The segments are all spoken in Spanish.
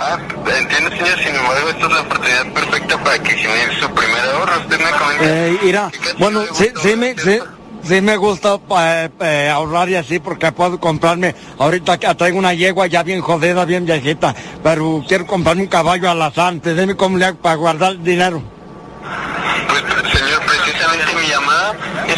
Ah, entiendo, señor. Sin embargo, esta es la oportunidad perfecta para que genere su primer ahorro. Usted me comenta. Eh, mira, ¿Qué cantidad bueno, sí, sí me, sí, sí me gusta eh, eh, ahorrar y así porque puedo comprarme, ahorita traigo una yegua ya bien jodida, bien viejita, pero quiero comprarme un caballo alazante, dime cómo le hago para guardar el dinero. Pues, señor, precisamente mi llamada es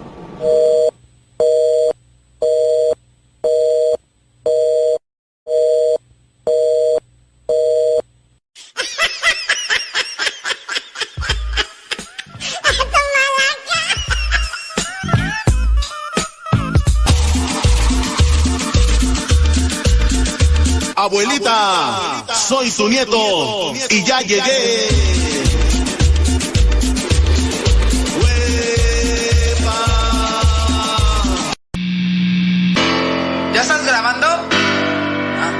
Abuelita, soy su nieto y ya llegué. ¿Ya estás grabando? Ah.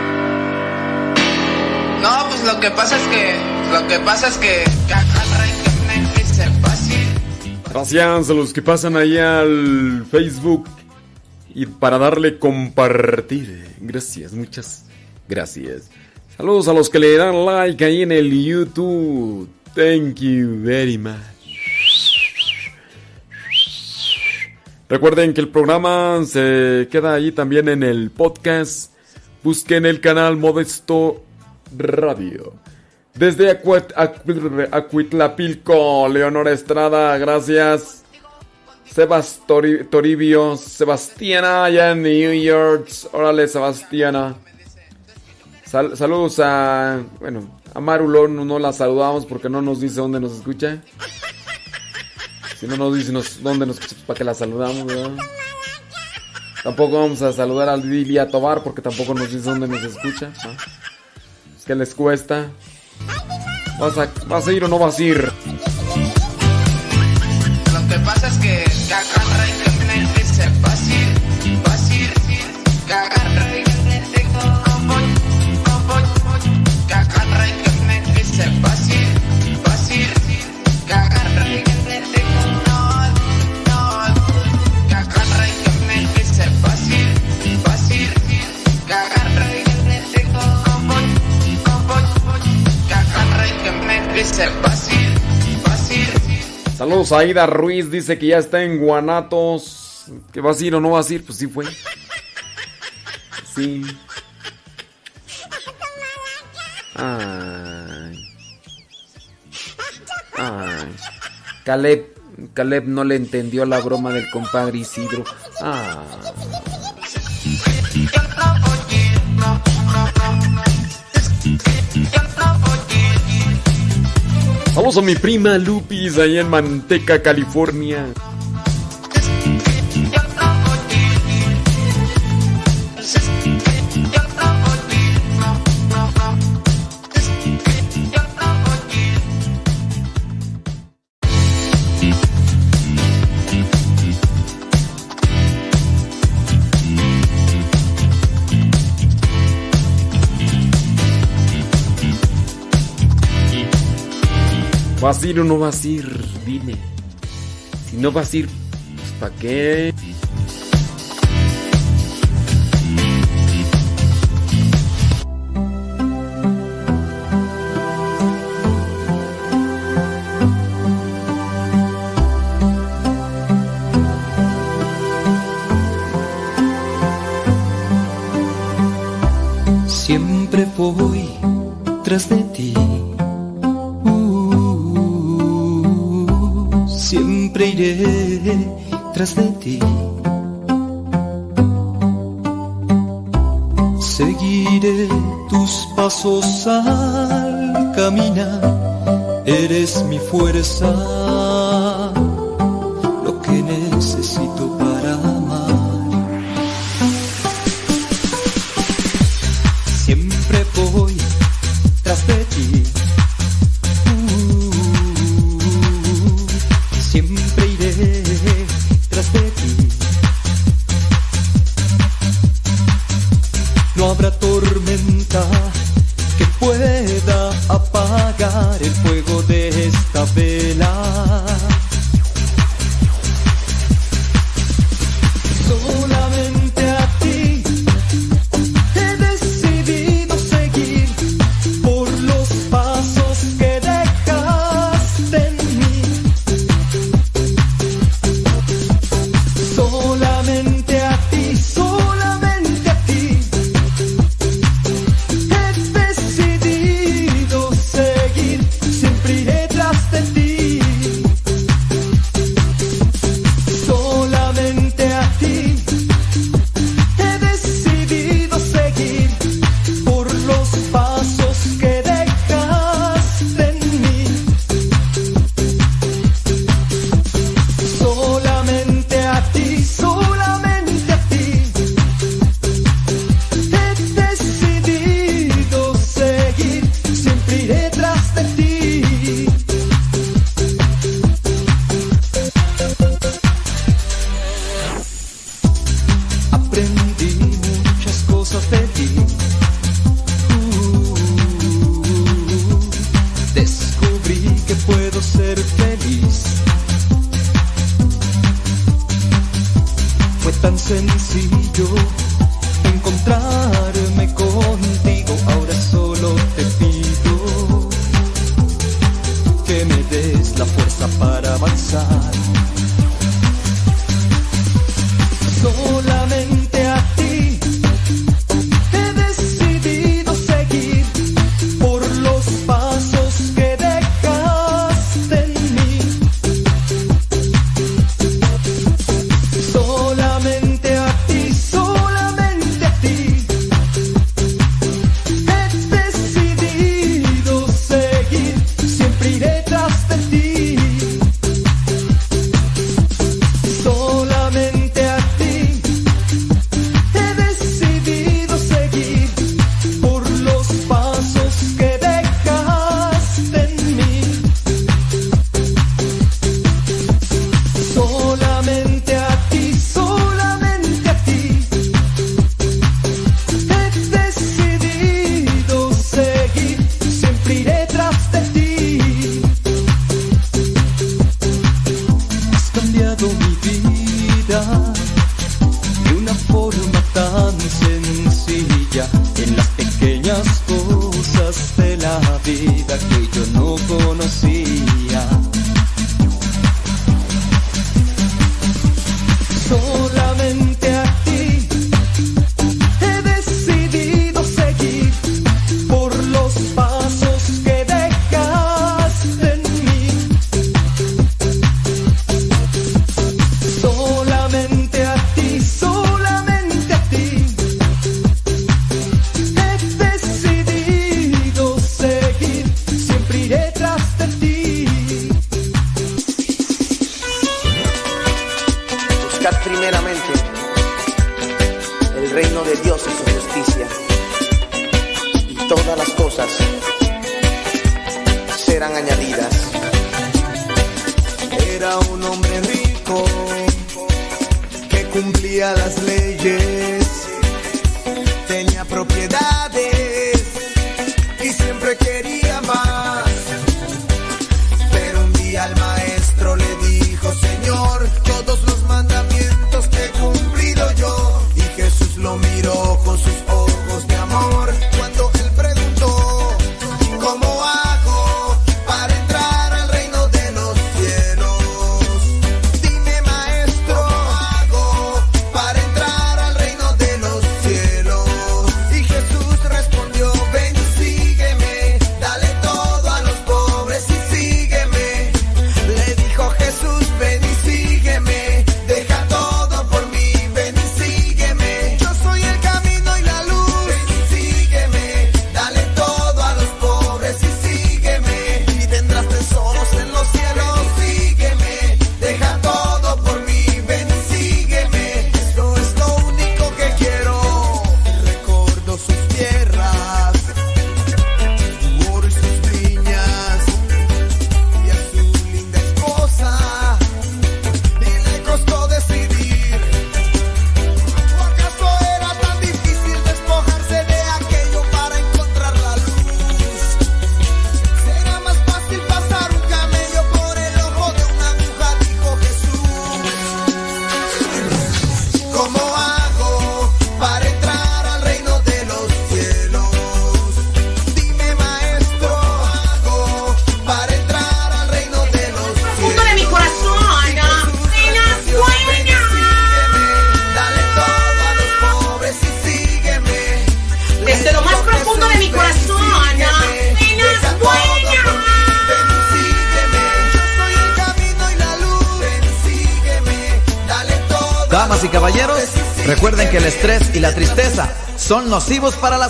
No, pues lo que pasa es que. Lo que pasa es que. Gracias a los que pasan ahí al Facebook y para darle compartir. Gracias, muchas gracias. Saludos a los que le dan like ahí en el YouTube. Thank you very much. Recuerden que el programa se queda ahí también en el podcast. Busquen el canal Modesto Radio. Desde Acuitlapilco, Leonora Estrada, gracias. Sebas Tori- Toribio, Sebastiana, allá en New York. Órale, Sebastiana. Sal- saludos a, bueno, a Marulón, no la saludamos porque no nos dice dónde nos escucha. Si no nos dice dónde nos escucha, pues para que la saludamos, ¿verdad? Tampoco vamos a saludar a Lilia Tobar porque tampoco nos dice dónde nos escucha. Es que les cuesta. ¿Vas a, ¿Vas a ir o no vas a ir? Lo que pasa es que Saludos a Aida Ruiz, dice que ya está en Guanatos. ¿Que vas a ir o no vas a ir? Pues sí fue. Sí. Ay. Ay. Caleb, Caleb no le entendió la broma del compadre Isidro. Ah. Vamos a mi prima Lupis allá en Manteca, California. ¿Vas a ir o no vas a ir? Dime. Si no vas a ir, pues ¿para qué? Eres mi Buscad primeramente el reino de Dios y su justicia, y todas las cosas serán añadidas. Era un hombre rico que cumplía las leyes, tenía propiedades y siempre quería más.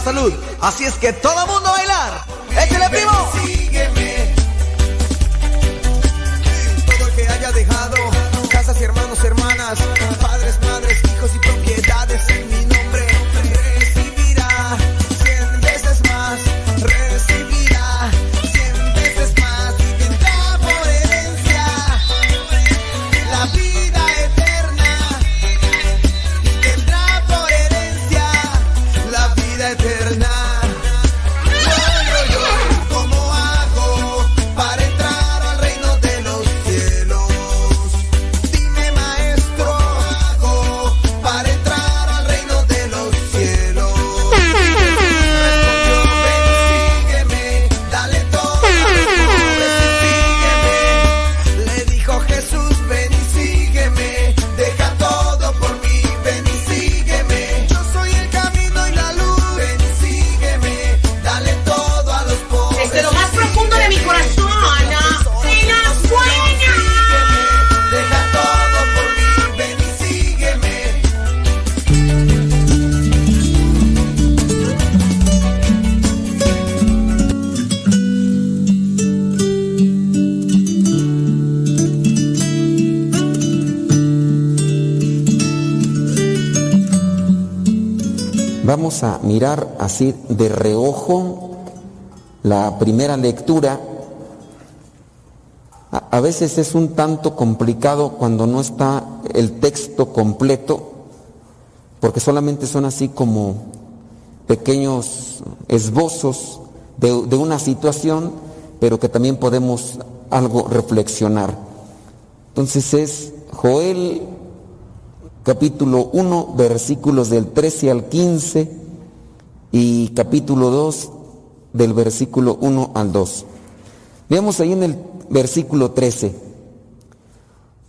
salud. Así es que todo. a mirar así de reojo la primera lectura. A veces es un tanto complicado cuando no está el texto completo, porque solamente son así como pequeños esbozos de, de una situación, pero que también podemos algo reflexionar. Entonces es Joel capítulo 1, versículos del 13 al 15, y capítulo 2 del versículo 1 al 2. Veamos ahí en el versículo 13.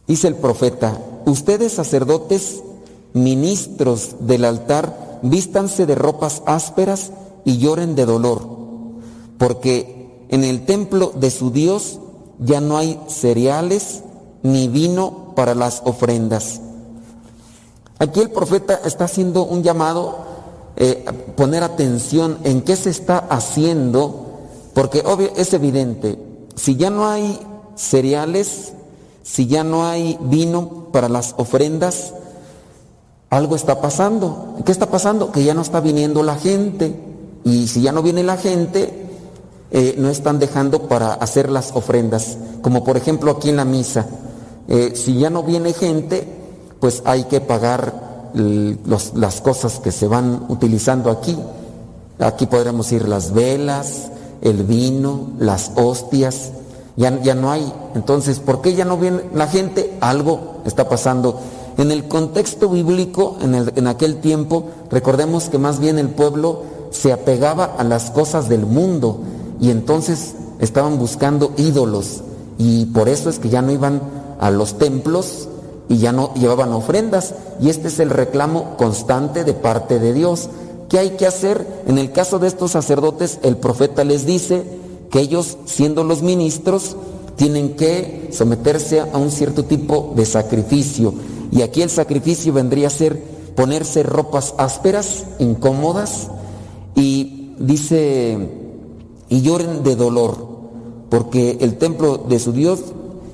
Dice el profeta, ustedes sacerdotes, ministros del altar, vístanse de ropas ásperas y lloren de dolor, porque en el templo de su Dios ya no hay cereales ni vino para las ofrendas. Aquí el profeta está haciendo un llamado, eh, poner atención en qué se está haciendo, porque obvio, es evidente, si ya no hay cereales, si ya no hay vino para las ofrendas, algo está pasando. ¿Qué está pasando? Que ya no está viniendo la gente. Y si ya no viene la gente, eh, no están dejando para hacer las ofrendas. Como por ejemplo aquí en la misa. Eh, si ya no viene gente, pues hay que pagar las cosas que se van utilizando aquí. Aquí podremos ir las velas, el vino, las hostias. Ya, ya no hay. Entonces, ¿por qué ya no viene la gente? Algo está pasando. En el contexto bíblico, en, el- en aquel tiempo, recordemos que más bien el pueblo se apegaba a las cosas del mundo y entonces estaban buscando ídolos y por eso es que ya no iban a los templos y ya no llevaban ofrendas y este es el reclamo constante de parte de Dios. ¿Qué hay que hacer? En el caso de estos sacerdotes, el profeta les dice que ellos, siendo los ministros, tienen que someterse a un cierto tipo de sacrificio. Y aquí el sacrificio vendría a ser ponerse ropas ásperas, incómodas, y dice, y lloren de dolor, porque el templo de su Dios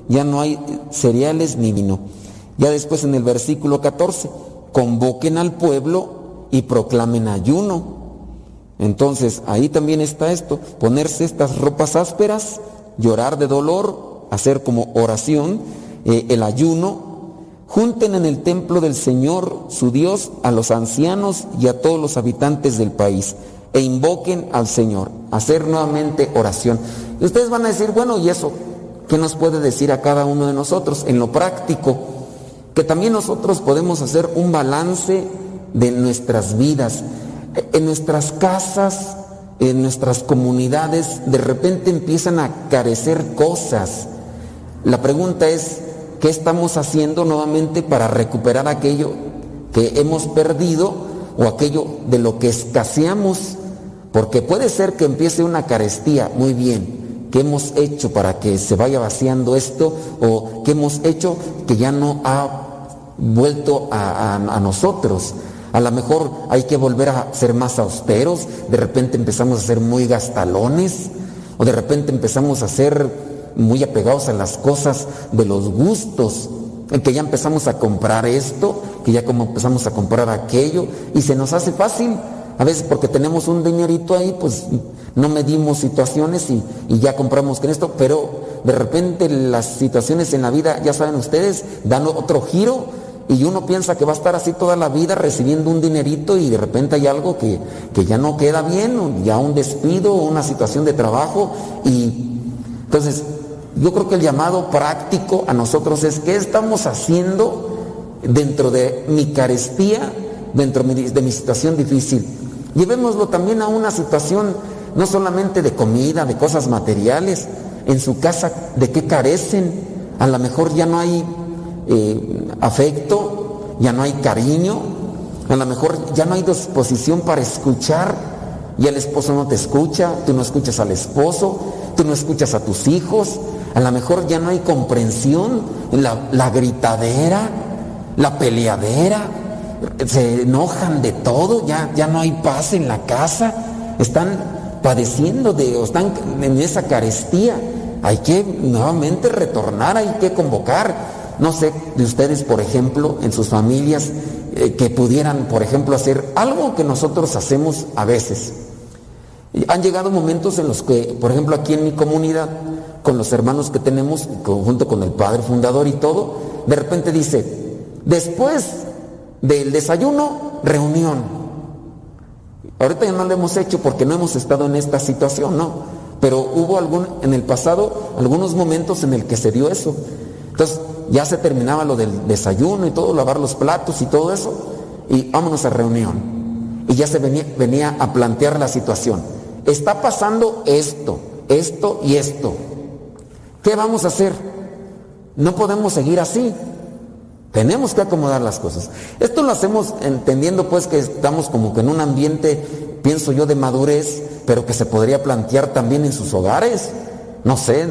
ya no hay cereales ni vino. Ya después en el versículo 14, convoquen al pueblo y proclamen ayuno. Entonces ahí también está esto, ponerse estas ropas ásperas, llorar de dolor, hacer como oración, eh, el ayuno. Junten en el templo del Señor, su Dios, a los ancianos y a todos los habitantes del país e invoquen al Señor, hacer nuevamente oración. Y ustedes van a decir, bueno, ¿y eso qué nos puede decir a cada uno de nosotros en lo práctico? Que también nosotros podemos hacer un balance de nuestras vidas. En nuestras casas, en nuestras comunidades, de repente empiezan a carecer cosas. La pregunta es, ¿qué estamos haciendo nuevamente para recuperar aquello que hemos perdido o aquello de lo que escaseamos? Porque puede ser que empiece una carestía, muy bien. ¿Qué hemos hecho para que se vaya vaciando esto? ¿O qué hemos hecho que ya no ha vuelto a, nosotros? A lo mejor hay que volver a ser más austeros, de repente empezamos a ser muy gastalones, o de repente empezamos a ser muy apegados a las cosas de los gustos, que ya empezamos a comprar esto, que ya como empezamos a comprar aquello, y se nos hace fácil, a veces porque tenemos un dinerito ahí, pues no medimos situaciones y, ya compramos con esto, pero de repente las situaciones en la vida, ya saben ustedes, dan otro giro y uno piensa que va a estar así toda la vida recibiendo un dinerito y de repente hay algo que, que ya no queda bien, ya un despido, una situación de trabajo y entonces yo creo que el llamado práctico a nosotros es qué estamos haciendo dentro de mi carestía, dentro de mi situación difícil. Llevémoslo también a una situación no solamente de comida, de cosas materiales, en su casa, ¿de qué carecen? A lo mejor ya no hay eh, afecto, ya no hay cariño, a lo mejor ya no hay disposición para escuchar y el esposo no te escucha, tú no escuchas al esposo, tú no escuchas a tus hijos, a lo mejor ya no hay comprensión, la, la gritadera, la peleadera, se enojan de todo, ya, ya no hay paz en la casa, están padeciendo de, o están en esa carestía. Hay que nuevamente retornar, hay que convocar. No sé de ustedes, por ejemplo, en sus familias, eh, que pudieran, por ejemplo, hacer algo que nosotros hacemos a veces. Han llegado momentos en los que, por ejemplo, aquí en mi comunidad, con los hermanos que tenemos, junto con el padre fundador y todo, de repente dice, después del desayuno, reunión. Ahorita ya no lo hemos hecho porque no hemos estado en esta situación, ¿no? Pero hubo algún, en el pasado algunos momentos en el que se dio eso. Entonces, ya se terminaba lo del desayuno y todo, lavar los platos y todo eso, y vámonos a reunión. Y ya se venía, venía a plantear la situación. Está pasando esto, esto y esto. ¿Qué vamos a hacer? No podemos seguir así. Tenemos que acomodar las cosas. Esto lo hacemos entendiendo pues que estamos como que en un ambiente, pienso yo, de madurez, pero que se podría plantear también en sus hogares. No sé,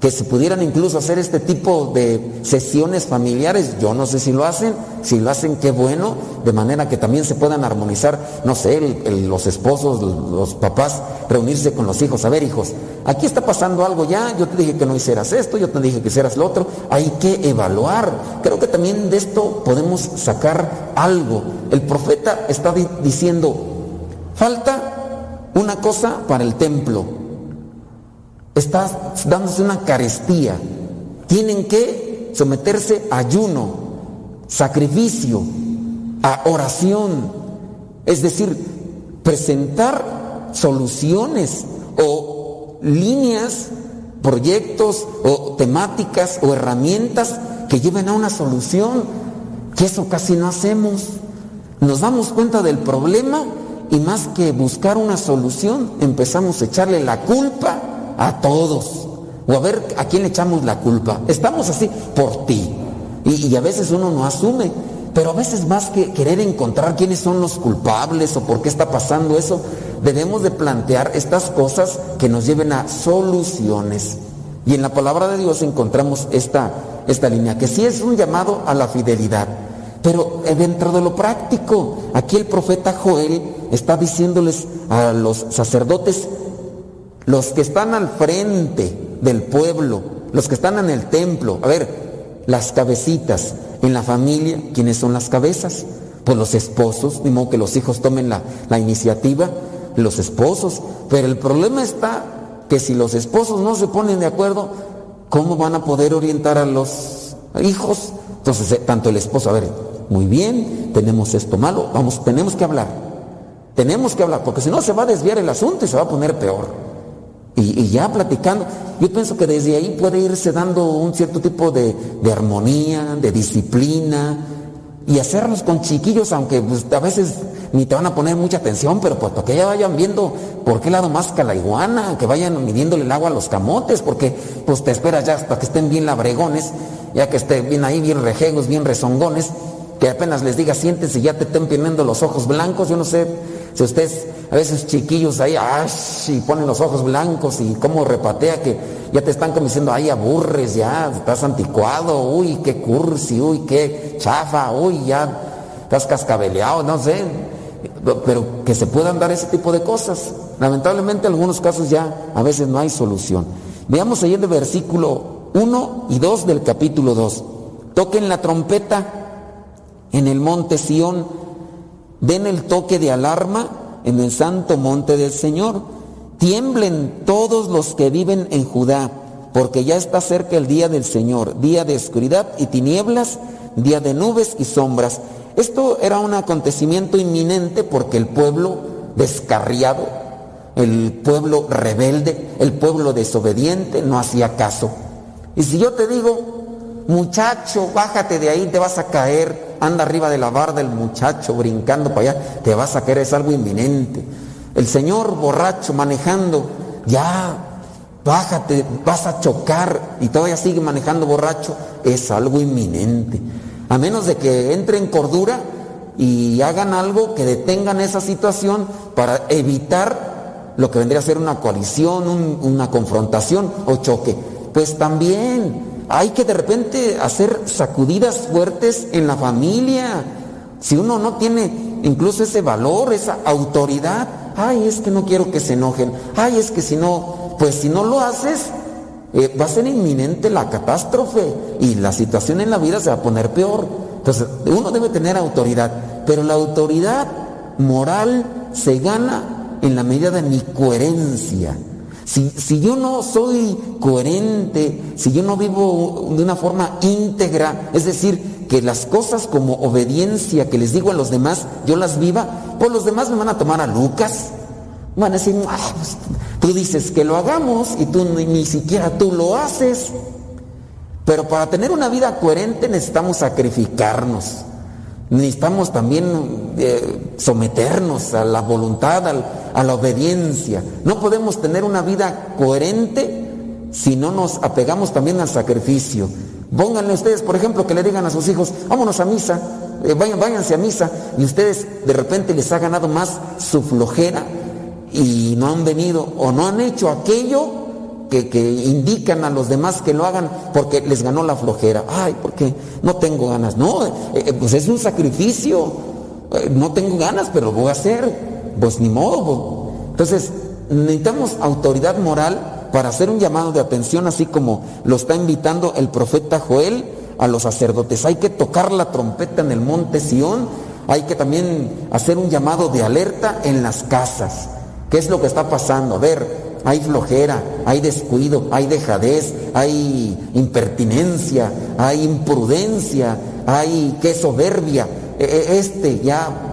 que se pudieran incluso hacer este tipo de sesiones familiares. Yo no sé si lo hacen, si lo hacen, qué bueno, de manera que también se puedan armonizar, no sé, los esposos, los papás, reunirse con los hijos. A ver, hijos, aquí está pasando algo ya, yo te dije que no hicieras esto, yo te dije que hicieras lo otro, hay que evaluar. Creo que también de esto podemos sacar algo. El profeta está di- diciendo, falta una cosa para el templo, está dándose una carestía. Tienen que someterse a ayuno, sacrificio, a oración. Es decir, presentar soluciones o líneas, proyectos o temáticas o herramientas que lleven a una solución, que eso casi no hacemos. Nos damos cuenta del problema y más que buscar una solución, empezamos a echarle la culpa a todos. O a ver a quién echamos la culpa. Estamos así por ti. Y, y a veces uno no asume. Pero a veces más que querer encontrar quiénes son los culpables o por qué está pasando eso, debemos de plantear estas cosas que nos lleven a soluciones. Y en la palabra de Dios encontramos esta, esta línea, que sí es un llamado a la fidelidad. Pero eh, dentro de lo práctico, aquí el profeta Joel está diciéndoles a los sacerdotes, los que están al frente del pueblo, los que están en el templo, a ver, las cabecitas en la familia, ¿quiénes son las cabezas? Pues los esposos, ni modo que los hijos tomen la, la iniciativa, los esposos. Pero el problema está que si los esposos no se ponen de acuerdo, ¿cómo van a poder orientar a los hijos? Entonces, eh, tanto el esposo, a ver, muy bien, tenemos esto malo, vamos, tenemos que hablar. Tenemos que hablar, porque si no se va a desviar el asunto y se va a poner peor. Y, ya platicando, yo pienso que desde ahí puede irse dando un cierto tipo de, de armonía, de disciplina, y hacerlos con chiquillos, aunque pues, a veces ni te van a poner mucha atención, pero pues para que ya vayan viendo por qué lado masca la iguana, que vayan midiéndole el agua a los camotes, porque pues te esperas ya hasta que estén bien labregones, ya que estén bien ahí, bien rejegos, bien rezongones, que apenas les diga siéntense y ya te estén poniendo los ojos blancos, yo no sé si ustedes a veces chiquillos ahí, ¡ay! y ponen los ojos blancos y cómo repatea que ya te están como diciendo, ay, aburres, ya, estás anticuado, uy, qué cursi, uy, qué chafa, uy, ya estás cascabeleado, no sé, pero que se puedan dar ese tipo de cosas. Lamentablemente en algunos casos ya a veces no hay solución. Veamos ahí el versículo 1 y 2 del capítulo 2. Toquen la trompeta en el monte Sión, den el toque de alarma en el santo monte del Señor. Tiemblen todos los que viven en Judá, porque ya está cerca el día del Señor, día de oscuridad y tinieblas, día de nubes y sombras. Esto era un acontecimiento inminente porque el pueblo descarriado, el pueblo rebelde, el pueblo desobediente no hacía caso. Y si yo te digo, muchacho, bájate de ahí, te vas a caer, anda arriba de la barda el muchacho brincando para allá, te vas a caer, es algo inminente. El señor borracho manejando, ya, bájate, vas a chocar y todavía sigue manejando borracho, es algo inminente. A menos de que entre en cordura y hagan algo que detengan esa situación para evitar lo que vendría a ser una coalición, un- una confrontación o choque. Pues también hay que de repente hacer sacudidas fuertes en la familia. Si uno no tiene incluso ese valor, esa autoridad, ay, es que no quiero que se enojen, ay, es que si no, pues si no lo haces, eh, va a ser inminente la catástrofe y la situación en la vida se va a poner peor. Entonces, uno debe tener autoridad, pero la autoridad moral se gana en la medida de mi coherencia. Si, si yo no soy coherente, si yo no vivo de una forma íntegra, es decir, que las cosas como obediencia que les digo a los demás, yo las viva, pues los demás me van a tomar a Lucas. Van a decir, "Ah, pues, tú dices que lo hagamos y tú ni, ni siquiera tú lo haces. Pero para tener una vida coherente necesitamos sacrificarnos. Necesitamos también eh, someternos a la voluntad, al- a la obediencia. No podemos tener una vida coherente si no nos apegamos también al sacrificio. Pónganle ustedes, por ejemplo, que le digan a sus hijos, vámonos a misa, eh, vayan, váyanse a misa, y ustedes de repente les ha ganado más su flojera y no han venido o no han hecho aquello que, indican a los demás que lo hagan porque les ganó la flojera. Ay, porque no tengo ganas. No, eh, eh, pues es un sacrificio. No tengo ganas, pero lo voy a hacer. Pues ni modo. pues. Entonces, necesitamos autoridad moral para hacer un llamado de atención, así como lo está invitando el profeta Joel a los sacerdotes. Hay que tocar la trompeta en el monte Sión. Hay que también hacer un llamado de alerta en las casas. ¿Qué es lo que está pasando? A ver, hay flojera, hay descuido, hay dejadez, hay impertinencia, hay imprudencia, hay qué soberbia. E- e- Este ya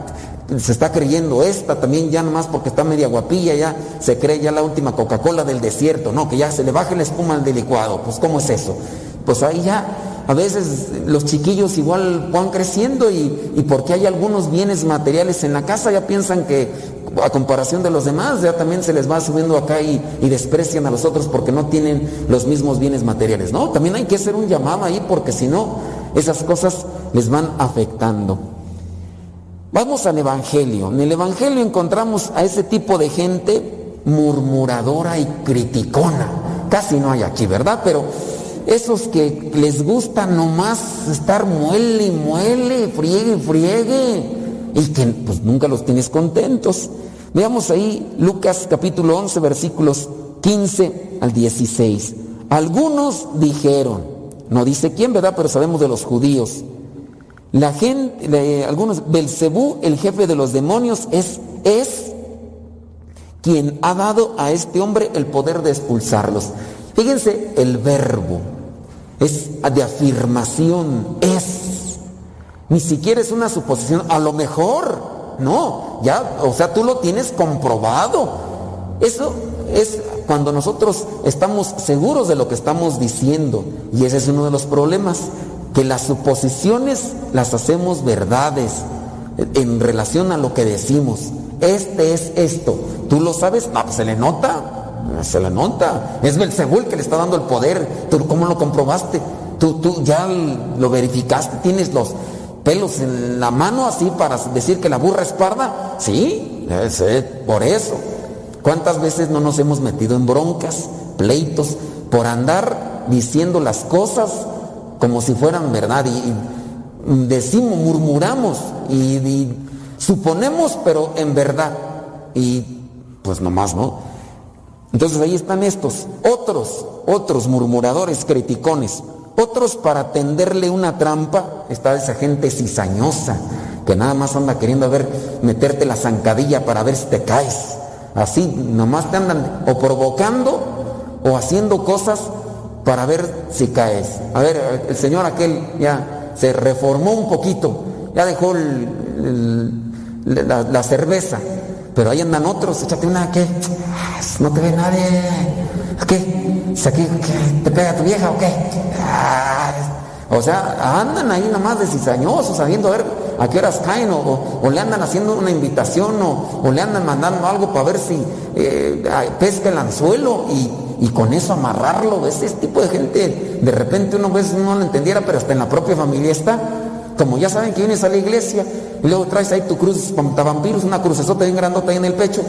se está creyendo, esta también ya nomás porque está media guapilla, ya se cree ya la última Coca-Cola del desierto, no, que ya se le baje la espuma al del licuado. Pues ¿cómo es eso? Pues ahí ya a veces los chiquillos igual van creciendo y, y porque hay algunos bienes materiales en la casa ya piensan que a comparación de los demás ya también se les va subiendo acá y, y desprecian a los otros porque no tienen los mismos bienes materiales. No, también hay que hacer un llamado ahí porque si no, esas cosas les van afectando. Vamos al Evangelio. En el Evangelio encontramos a ese tipo de gente murmuradora y criticona. Casi no hay aquí, ¿verdad? Pero esos que les gusta nomás estar muele y muele, friegue y friegue, y que pues nunca los tienes contentos. Veamos ahí Lucas capítulo 11 versículos 15 al 16. Algunos dijeron, no dice quién, ¿verdad? Pero sabemos de los judíos. La gente, le- algunos, Belcebú, el jefe de los demonios, es, es quien ha dado a este hombre el poder de expulsarlos. Fíjense el verbo, es de afirmación, es. Ni siquiera es una suposición, a lo mejor, no, ya, o sea, tú lo tienes comprobado. Eso es cuando nosotros estamos seguros de lo que estamos diciendo, y ese es uno de los problemas, que las suposiciones las hacemos verdades en relación a lo que decimos. Este es esto. ¿Tú lo sabes? No, pues se le nota. Se le nota. Es Belzebul que le está dando el poder. ¿Tú cómo lo comprobaste? Tú, tú ya lo verificaste. Tienes los pelos en la mano así para decir que la burra es parda. Sí, es, por eso. ¿Cuántas veces no nos hemos metido en broncas, pleitos, por andar diciendo las cosas como si fueran verdad? Y, decimos, murmuramos y, y suponemos, pero en verdad. Y pues nomás, ¿no? Entonces ahí están estos, otros, otros murmuradores, criticones, otros para tenderle una trampa, está esa gente cizañosa, que nada más anda queriendo ver, meterte la zancadilla para ver si te caes. Así, nomás te andan o provocando o haciendo cosas para ver si caes. A ver, el señor aquel ya se reformó un poquito, ya dejó la, cerveza, pero ahí andan otros, échate una. Ah, No te ve nadie. ¿Qué? ¿Se- qué-? ¿Te pega tu vieja o qué? O sea, andan ahí nomás de cizañosos, sabiendo a ver a qué horas caen, o, o- le andan haciendo una invitación, o, o le andan mandando algo para ver si eh, pesca el anzuelo y, y con eso amarrarlo. Ese tipo de gente, de repente uno no lo entendiera, pero hasta en la propia familia está. Como ya saben que vienes a la iglesia y luego traes ahí tu cruz vampiros, una crucesota bien grandota ahí en el pecho,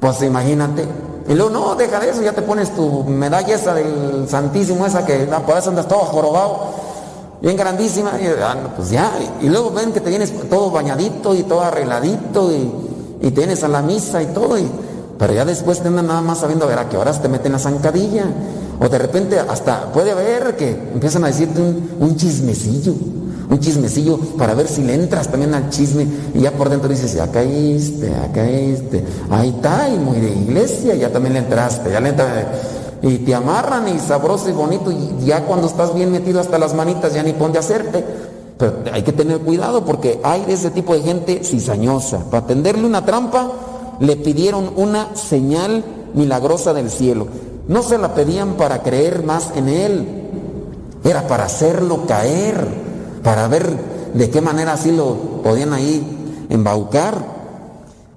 pues imagínate. Y luego, no, deja de eso, ya te pones tu medalla esa del Santísimo, esa que ah, por eso andas todo jorobado, bien grandísima, y ah, pues ya. Y, y luego ven que te vienes todo bañadito y todo arregladito y, y te vienes a la misa y todo, y, pero ya después te andan nada más sabiendo a ver a qué horas te meten la zancadilla. O de repente hasta puede haber que empiezan a decirte un, chismecillo, un chismecillo para ver si le entras también al chisme y ya por dentro dices, ya caíste, ya caíste, ahí está, y muy de iglesia, ya también le entraste, ya le entraste. Y te amarran y sabroso y bonito y ya cuando estás bien metido hasta las manitas ya ni pon de hacerte. Pero hay que tener cuidado porque hay de ese tipo de gente cizañosa. Para tenderle una trampa le pidieron una señal milagrosa del cielo. No se la pedían para creer más en él, Era para hacerlo caer, para ver de qué manera así lo podían ahí embaucar.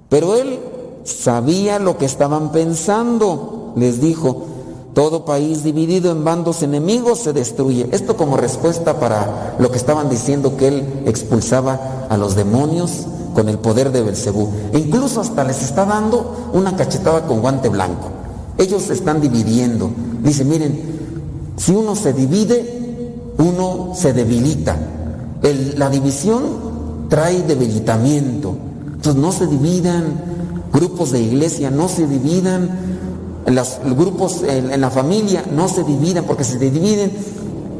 Pero él sabía lo que estaban pensando. Les dijo, todo país dividido en bandos enemigos se destruye. Esto como respuesta para lo que estaban diciendo que él expulsaba a los demonios con el poder de Belcebú. E incluso hasta les está dando una cachetada con guante blanco. Ellos están dividiendo. Dice, miren, si uno se divide, uno se debilita. El- la división trae debilitamiento. Entonces no se dividan, grupos de iglesia no se dividan, los grupos en, en la familia no se dividan, porque se dividen,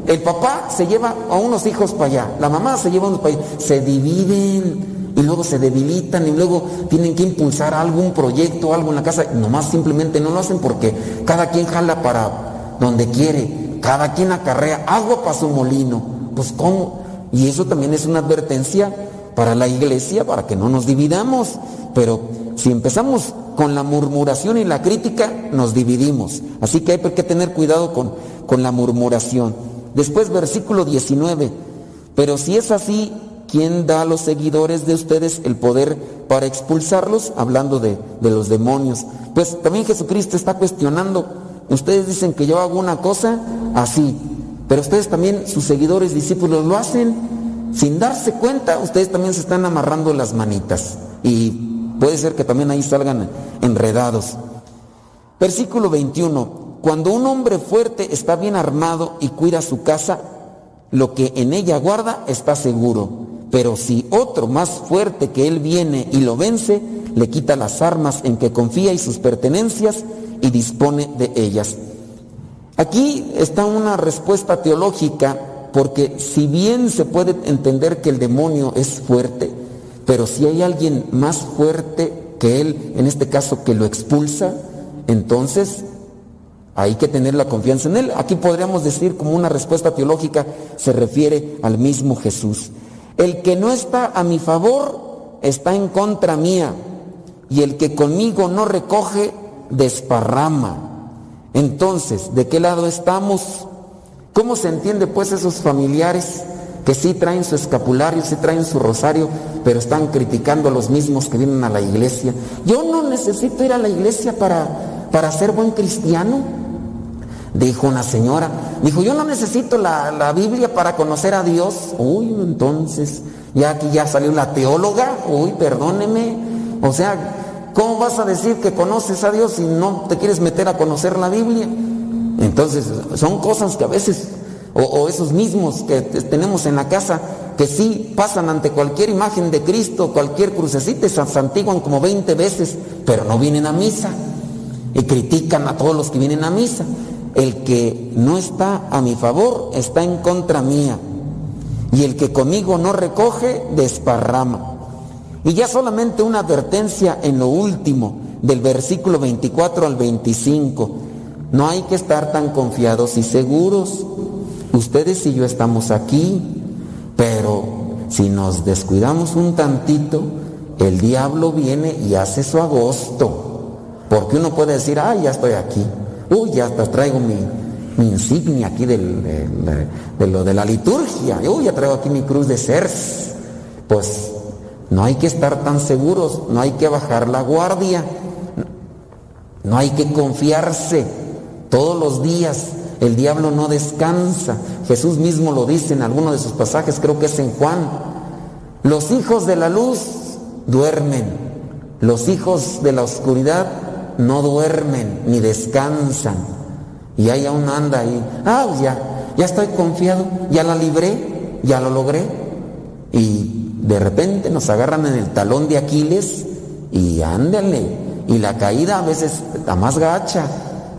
el papá se lleva a unos hijos para allá, la mamá se lleva a unos para allá, se dividen y luego se debilitan y luego tienen que impulsar algún proyecto, algo en la casa, nomás simplemente no lo hacen porque cada quien jala para donde quiere, cada quien acarrea agua para su molino. Pues cómo, y eso también es una advertencia para la iglesia, para que no nos dividamos. Pero si empezamos con la murmuración y la crítica, nos dividimos. Así que hay que tener cuidado con, con la murmuración. Después, versículo 19. Pero si es así, ¿quién da a los seguidores de ustedes el poder para expulsarlos? Hablando de, de los demonios. Pues también Jesucristo está cuestionando. Ustedes dicen que yo hago una cosa así, pero ustedes también, sus seguidores, discípulos, lo hacen sin darse cuenta. Ustedes también se están amarrando las manitas. Y puede ser que también ahí salgan enredados. Versículo 21. Cuando un hombre fuerte está bien armado y cuida su casa, lo que en ella guarda está seguro. Pero si otro más fuerte que él viene y lo vence, le quita las armas en que confía y sus pertenencias y dispone de ellas. Aquí está una respuesta teológica porque si bien se puede entender que el demonio es fuerte, pero si hay alguien más fuerte que él, en este caso que lo expulsa, entonces hay que tener la confianza en él. Aquí podríamos decir como una respuesta teológica se refiere al mismo Jesús. El que no está a mi favor está en contra mía y el que conmigo no recoge desparrama. Entonces, ¿de qué lado estamos? ¿Cómo se entiende pues esos familiares que sí traen su escapulario, sí traen su rosario, pero están criticando a los mismos que vienen a la iglesia? Yo no necesito ir a la iglesia para, para ser buen cristiano. Dijo una señora, dijo, yo no necesito la, la Biblia para conocer a Dios. Uy, entonces, ya aquí ya salió la teóloga, uy, perdóneme. O sea, ¿cómo vas a decir que conoces a Dios si no te quieres meter a conocer la Biblia? Entonces, son cosas que a veces, o, o esos mismos que te- tenemos en la casa, que sí pasan ante cualquier imagen de Cristo, cualquier crucecita, se santiguan como 20 veces, pero no vienen a misa. Y critican a todos los que vienen a misa. El que no está a mi favor está en contra mía. Y el que conmigo no recoge, desparrama. Y ya solamente una advertencia en lo último, del versículo 24 al 25. No hay que estar tan confiados y seguros. Ustedes y yo estamos aquí, pero si nos descuidamos un tantito, el diablo viene y hace su agosto. Porque uno puede decir, ay, ya estoy aquí. Uy, ya hasta traigo mi, insignia aquí de lo de la liturgia. Uy, ya traigo aquí mi cruz de Cers. Pues no hay que estar tan seguros, no hay que bajar la guardia, no hay que confiarse. Todos los días el diablo no descansa. Jesús mismo lo dice en alguno de sus pasajes, creo que es en Juan. Los hijos de la luz duermen, los hijos de la oscuridad no duermen ni descansan. Y ahí aún anda ahí. Ah, ya, ya estoy confiado, ya la libré, ya lo logré. Y de repente nos agarran en el talón de Aquiles y ándale. Y la caída a veces está más gacha.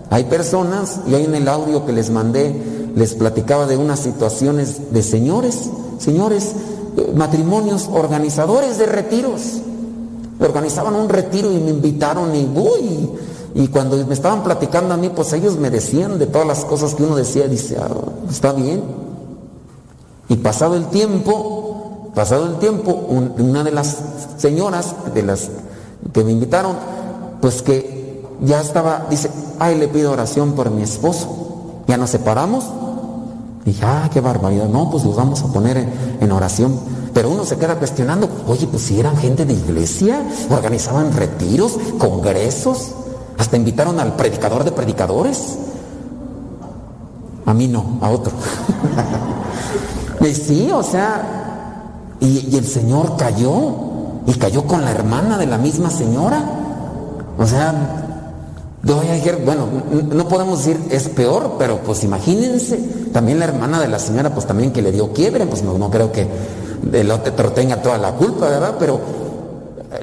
Hay personas, y ahí en el audio que les mandé, les platicaba de unas situaciones de señores, señores, eh, matrimonios, organizadores de retiros. Organizaban un retiro y me invitaron y uy, y cuando me estaban platicando a mí, pues ellos me decían de todas las cosas que uno decía, dice, "Ah, está bien. Y pasado el tiempo, pasado el tiempo, un- una de las señoras de las que me invitaron, pues que ya estaba, dice, ay, le pido oración por mi esposo. Ya nos separamos. Dije, ah, qué barbaridad. No, pues los vamos a poner en oración. Pero uno se queda cuestionando, oye, pues si eran gente de iglesia, organizaban retiros, congresos, hasta invitaron al predicador de predicadores. A mí no, a otro. y sí, o sea, y, el Señor cayó, y cayó con la hermana de la misma señora. O sea, bueno, no podemos decir es peor, pero pues imagínense, también la hermana de la señora, pues también que le dio quiebre, pues no, no creo que el otro tenga toda la culpa, ¿verdad? Pero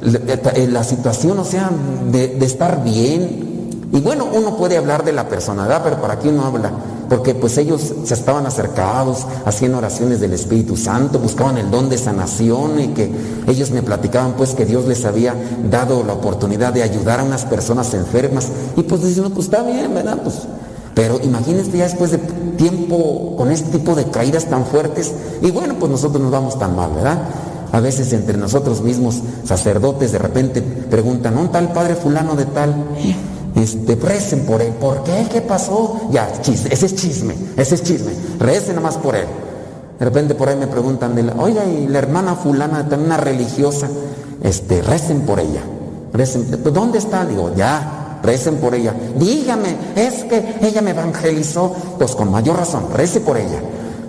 eh, eh, la situación, o sea, de, de estar bien. Y bueno, uno puede hablar de la persona, ¿verdad? Pero para aquí uno habla, porque pues ellos se estaban acercados, haciendo oraciones del Espíritu Santo, buscaban el don de sanación y que ellos me platicaban pues que Dios les había dado la oportunidad de ayudar a unas personas enfermas. Y pues diciendo, pues está bien, ¿verdad? Pues, pero imagínense ya después de tiempo con este tipo de caídas tan fuertes, y bueno, pues nosotros nos vamos tan mal, ¿verdad? A veces entre nosotros mismos, sacerdotes, de repente preguntan, ¿un tal padre fulano de tal? Este, recen por él. ¿Por qué? ¿Qué pasó? Ya, chisme, ese es chisme, ese es chisme. Recen nomás por él. De repente por ahí me preguntan, de la, oiga, y la hermana fulana, también una religiosa, este, recen por ella. Recen, "Pues, ¿dónde está? Digo, ya, recen por ella. Dígame, es que ella me evangelizó. Pues con mayor razón, rece por ella.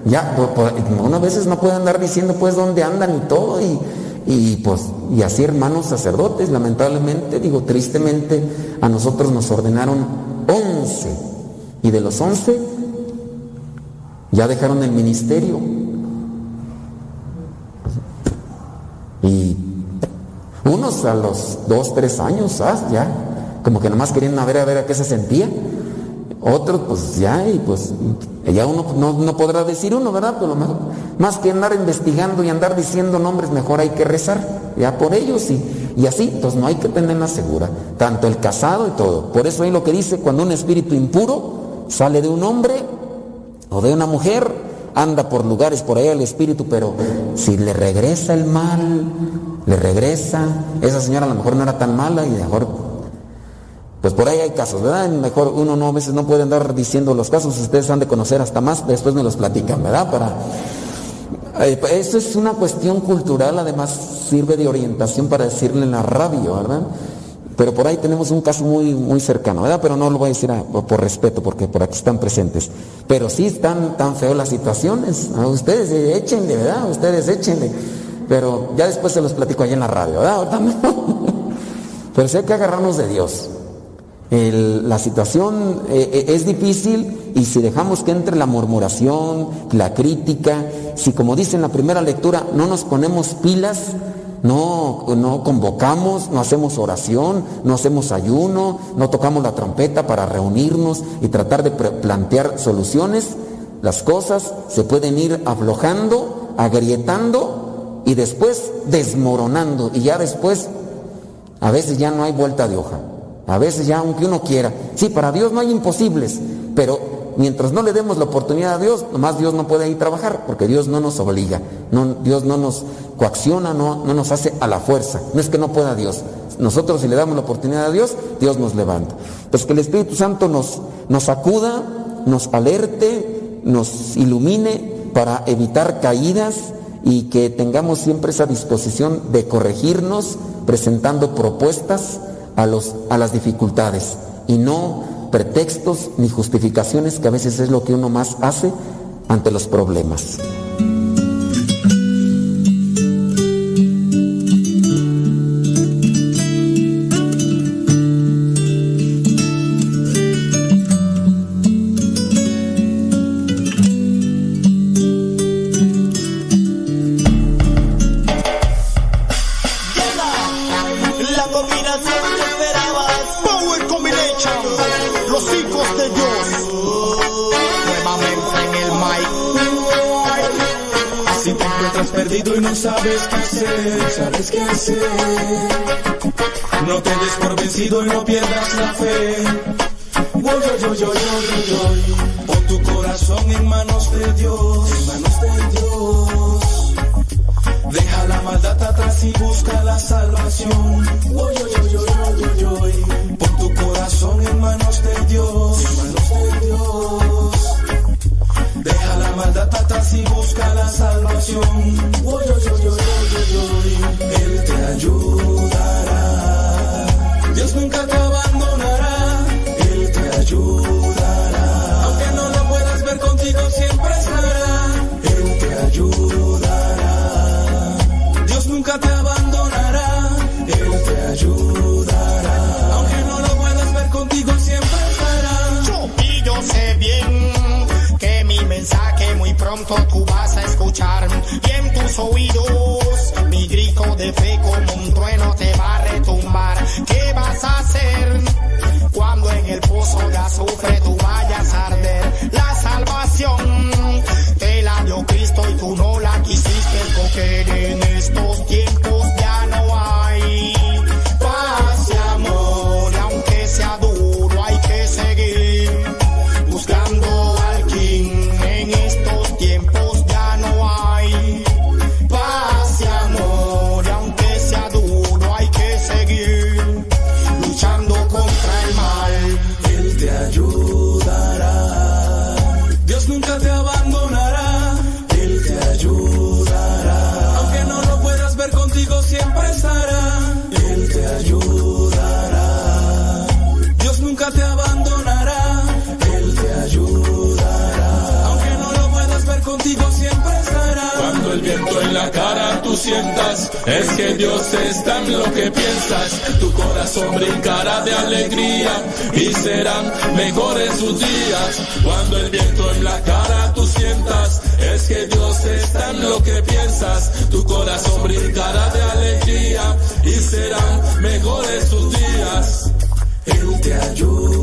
Ya, pues, pues, uno a veces no puede andar diciendo pues dónde andan y todo y, y pues, y así hermanos sacerdotes, lamentablemente, digo, tristemente, a nosotros nos ordenaron 11 y de los 11 ya dejaron el ministerio. Y unos a los dos, tres años, ah, ya, como que nomás querían a ver a ver a qué se sentía. Otros, pues ya, y pues ya uno no, no podrá decir uno, ¿verdad? Pero lo más que andar investigando y andar diciendo nombres, mejor hay que rezar, ya por ellos y, y así, entonces no hay que tenerla segura, tanto el casado y todo. Por eso ahí lo que dice, cuando un espíritu impuro sale de un hombre o de una mujer, anda por lugares por ahí el espíritu, pero si le regresa el mal, le regresa, esa señora a lo mejor no era tan mala y mejor pues por ahí hay casos, ¿verdad? Mejor uno no a veces no puede andar diciendo los casos, ustedes han de conocer hasta más, después me los platican, ¿verdad? Para eh, eso es una cuestión cultural, además sirve de orientación para decirle en la radio, ¿verdad? Pero por ahí tenemos un caso muy, muy cercano, ¿verdad? Pero no lo voy a decir por respeto, porque por aquí están presentes. Pero sí están tan feas las situaciones. A ustedes eh, échenle, ¿verdad? Ustedes échenle. Pero ya después se los platico allá en la radio, ¿verdad? Pero sí hay que agarrarnos de Dios. La situación eh, eh, es difícil y si dejamos que entre la murmuración, la crítica, si como dice en la primera lectura no nos ponemos pilas, no, no convocamos, no hacemos oración, no hacemos ayuno, no tocamos la trompeta para reunirnos y tratar de plantear soluciones, las cosas se pueden ir aflojando, agrietando y después desmoronando y ya después a veces ya no hay vuelta de hoja. A veces ya aunque uno quiera. Sí, para Dios no hay imposibles, pero mientras no le demos la oportunidad a Dios, nomás Dios no puede ir trabajar, porque Dios no nos obliga, Dios no nos coacciona, no, no nos hace a la fuerza. No es que no pueda Dios. Nosotros si le damos la oportunidad a Dios, Dios nos levanta. Pues que el Espíritu Santo nos, nos acuda, nos alerte, nos ilumine para evitar caídas y que tengamos siempre esa disposición de corregirnos presentando propuestas a, los, a las dificultades y no pretextos ni justificaciones que a veces es lo que uno más hace ante los problemas. No pierdas la fe. Woy, oy, oy, oy, oy, tú vayas a arder? La salvación te la dio Cristo y tú no la quisiste coger Dios está en lo que piensas. Tu corazón brincará de alegría y serán mejores sus días. Cuando el viento en la cara tú sientas, es que Dios está en lo que piensas. Tu corazón brincará de alegría y serán mejores sus días. Él te ayudará.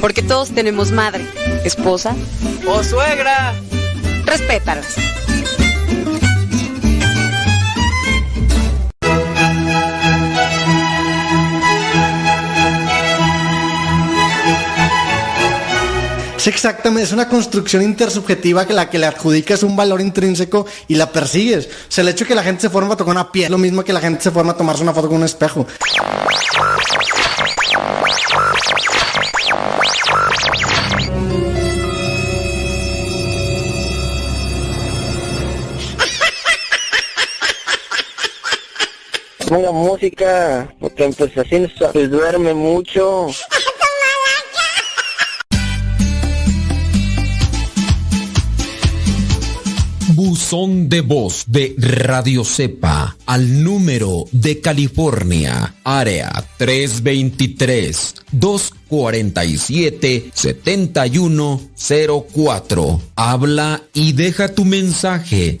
Porque todos tenemos madre, esposa o suegra. Respétalas. Es exactamente, es una construcción intersubjetiva que la que le adjudicas un valor intrínseco y la persigues. O sea, el hecho de que la gente se forma a tocar una piel es lo mismo que la gente se forma a tomarse una foto con un espejo. Ponga música, porque pues así se duerme mucho. Buzón de voz de Radio Cepa al número de California, área 323 247 7104. Habla y deja tu mensaje.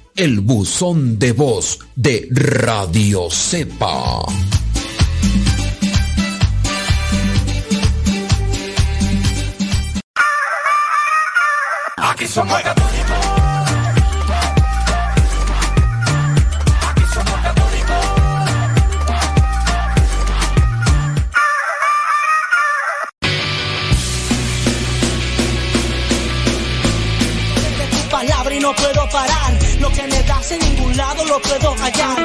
el buzón de voz de Radio Cepa. Aquí somos en ningún lado lo puedo hallar.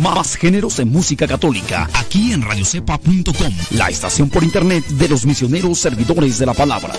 Más géneros en música católica, aquí en radiocepa.com, la estación por internet de los misioneros servidores de la palabra.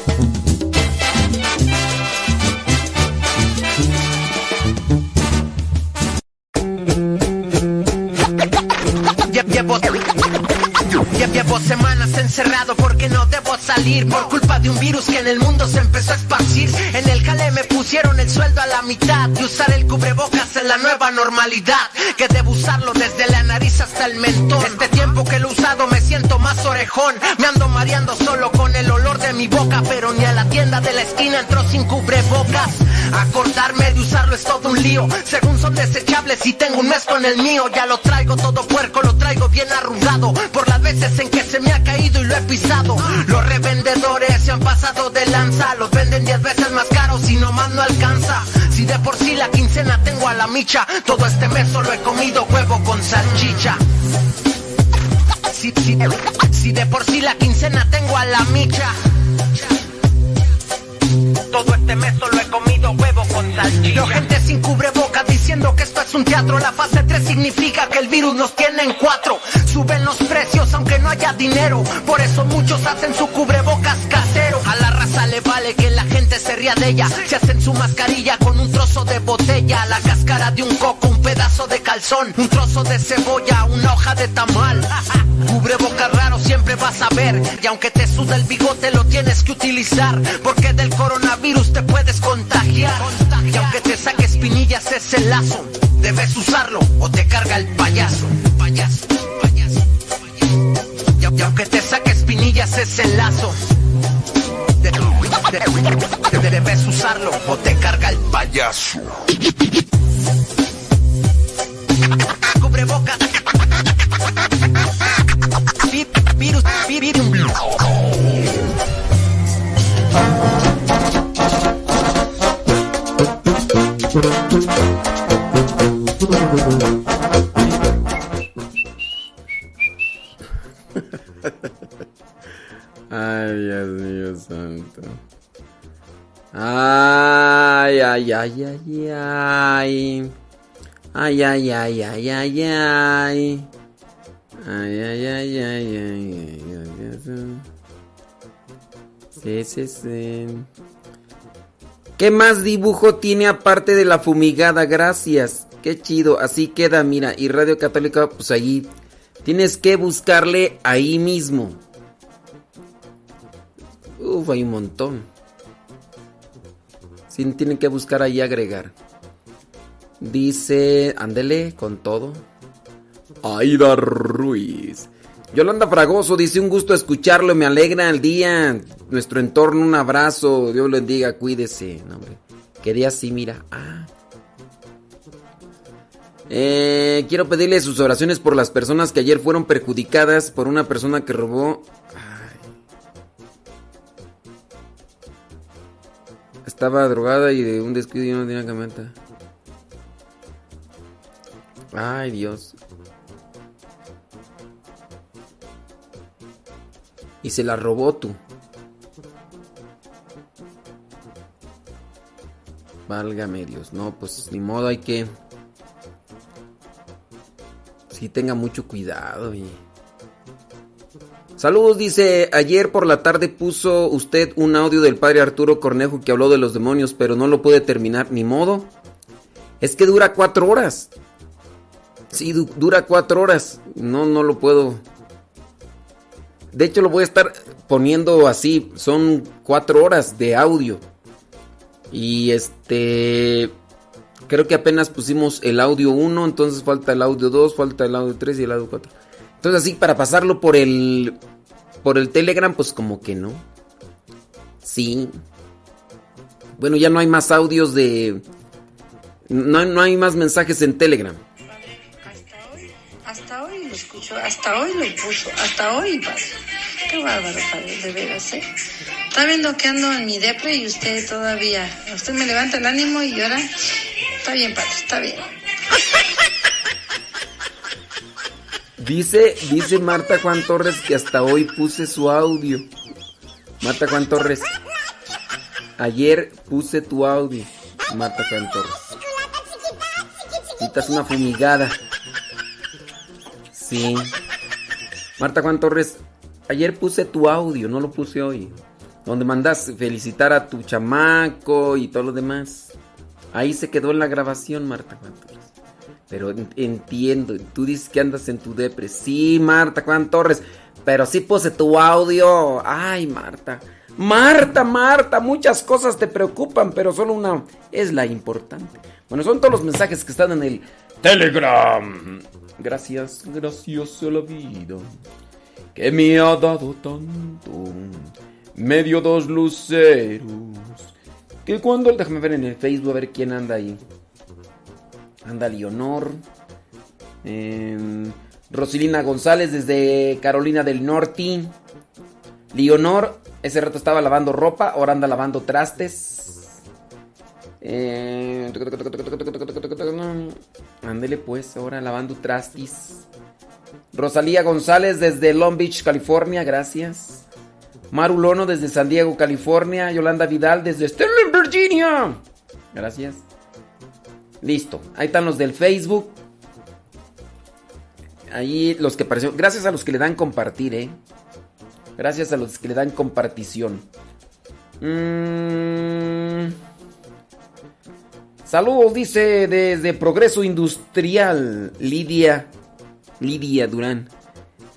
Lle- Llevo, lle- llevo semanas encerrado porque no debo salir por culpa de un virus que en el mundo se empezó a esparcir. En el jale me pusieron el sueldo a la mitad y usar el cubrebocas es la nueva normalidad. Que debo usarlo desde la nariz hasta el mentón. Este tiempo que lo he usado me siento más orejón. Me ando mareando solo con el olor de mi boca, pero ni a la tienda de la esquina entró sin cubrebocas. Acordarme de usarlo es todo un lío. Según son desechables y tengo un mes con el mío, ya lo traigo todo puerco, lo traigo bien arrugado. Por las veces en que se me ha caído y lo he pisado. Los revendedores se han pasado de lanza. Los venden 10 veces más caros y nomás no alcanza. Si de por sí la quincena tengo a la micha, todo este mes solo he comido huevo con salchicha. Si, si- de por sí la quincena tengo a la micha. Todo este mes solo he comido huevo con salchicha. Gente sin cubrebocas diciendo que esto es un teatro. La fase 3 significa que el virus nos tiene en cuatro. Suben los precios aunque no haya dinero. Por eso muchos hacen su cubrebocas casero. A la raza le vale que la gente se ría de ella. Se hacen su mascarilla con un trozo de botella. La cáscara de un coco, un pedazo de calzón. Un trozo de cebolla, una hoja de tamal. Cubrebocas raro siempre vas a ver. Y aunque te suda el bigote lo tienes que utilizar. Porque del coronavirus te puedes contagiar. Y aunque te saque espinillas ese lazo. Debes usarlo o te carga el payaso. Payaso, payaso, payaso. Y, aunque te saque espinillas ese lazo. de- de- de- debes usarlo o te carga el payaso. Virus, vi- virus. Ay, Dios mío santo. Ay, ay, ay, ay, ay. Ay, ay, ay, ay, ay, ay. Ay, ay, ay, ay, ay, ay, ay. Sí, sí, sí. ¿Qué más dibujo tiene aparte de la fumigada? Gracias. Qué chido. Así queda, mira. Y Radio Católica, pues ahí. Tienes que buscarle ahí mismo. Uf, hay un montón. Sí, tienen que buscar ahí agregar. Dice, ándele con todo. Aida Ruiz. Yolanda Fragoso dice un gusto escucharlo, me alegra el día. Nuestro entorno, un abrazo. Dios lo bendiga, cuídese. No, hombre. Quedé así, mira. Ah. Eh, quiero pedirle sus oraciones por las personas que ayer fueron perjudicadas por una persona que robó. Ay. Estaba drogada y de un descuido y no tenía camioneta. Ay, Dios. Y se la robó tú. Válgame Dios. No, pues ni modo hay que... Sí, tenga mucho cuidado y... Saludos, dice, ayer por la tarde puso usted un audio del padre Arturo Cornejo que habló de los demonios, pero no lo puede terminar, ni modo. Es que dura cuatro horas. Sí, du- dura cuatro horas. No, no lo puedo. De hecho, lo voy a estar poniendo así. Son cuatro horas de audio. Y este... Creo que apenas pusimos el audio 1, entonces falta el audio 2, falta el audio 3 y el audio 4. Entonces así para pasarlo por el por el Telegram pues como que no. Sí. Bueno, ya no hay más audios de no, no hay más mensajes en Telegram. Hasta hoy dicho, hasta hoy lo puso, hasta hoy, padre. Qué bárbaro, padre, de veras, ¿eh? Está viendo que ando en mi depre y usted todavía, usted me levanta el ánimo y ahora, está bien, padre, está bien. Dice, dice Marta Juan Torres que hasta hoy puse su audio. Marta Juan Torres. Ayer puse tu audio. Marta Juan Torres. Necesitas una fumigada. Sí. Marta Juan Torres, ayer puse tu audio, no lo puse hoy. Donde mandas felicitar a tu chamaco y todo lo demás. Ahí se quedó en la grabación, Marta Juan Torres. Pero en- entiendo, tú dices que andas en tu depre. Sí, Marta Juan Torres, pero sí puse tu audio. Ay, Marta. Marta, Marta, muchas cosas te preocupan, pero solo una es la importante. Bueno, son todos los mensajes que están en el Telegram. Gracias, gracias a la vida que me ha dado tanto. Medio dos luceros. Que cuando. Déjame ver en el Facebook a ver quién anda ahí. Anda Leonor. em, Rosilina González desde Carolina del Norte. Leonor, ese rato estaba lavando ropa, ahora anda lavando trastes. Eh, Ándele pues, ahora lavando trastis. Rosalía González desde Long Beach, California, gracias. Maru Lono desde San Diego, California. Yolanda Vidal desde Sterling, Virginia. Gracias. Listo. Ahí están los del Facebook. Ahí los que aparecieron. Gracias a los que le dan compartir, eh. Gracias a los que le dan compartición. Mm. Saludos, dice desde Progreso Industrial, Lidia. Lidia Durán.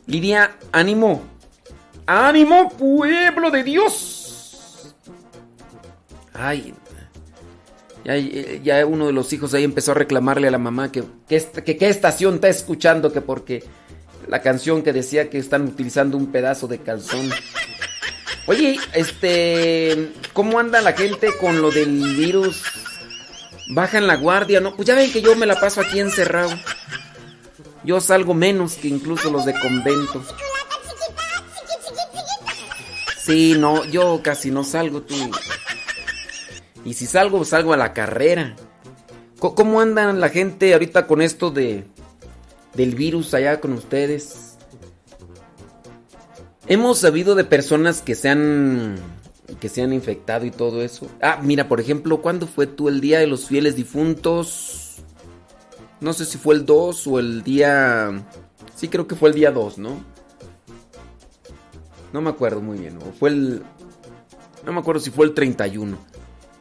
Lidia, ánimo. ¡Ánimo, pueblo de Dios! Ay, ya, ya uno de los hijos ahí empezó a reclamarle a la mamá que que est- que qué estación está escuchando, que porque la canción que decía que están utilizando un pedazo de calzón. Oye, este, ¿cómo anda la gente con lo del virus? Bajan la guardia, ¿no? Pues ya ven que yo me la paso aquí encerrado. Yo salgo menos que incluso los de convento. Sí, no, yo casi no salgo tú. Y si salgo, salgo a la carrera. ¿Cómo andan la gente ahorita con esto de del virus allá con ustedes? Hemos sabido de personas que se han que se han infectado y todo eso. Ah, mira, por ejemplo, ¿cuándo fue tú el día de los fieles difuntos? No sé si fue el 2 o el día Sí, creo que fue el día 2, ¿no? No me acuerdo muy bien, o fue el no me acuerdo si fue el 31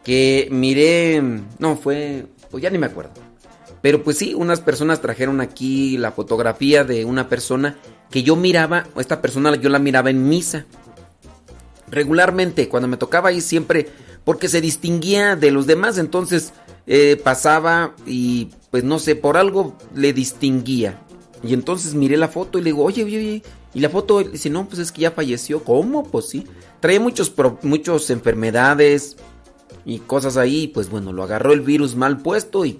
que miré, no fue, pues ya ni me acuerdo. Pero pues sí, unas personas trajeron aquí la fotografía de una persona que yo miraba, esta persona yo la miraba en misa. Regularmente, cuando me tocaba ahí siempre, porque se distinguía de los demás, entonces eh, pasaba y pues no sé, por algo le distinguía. Y entonces miré la foto y le digo, oye, oye, oye, y la foto, dice, no, pues es que ya falleció. ¿Cómo? Pues sí. Traía muchos, muchos enfermedades y cosas ahí, pues bueno, lo agarró el virus mal puesto y...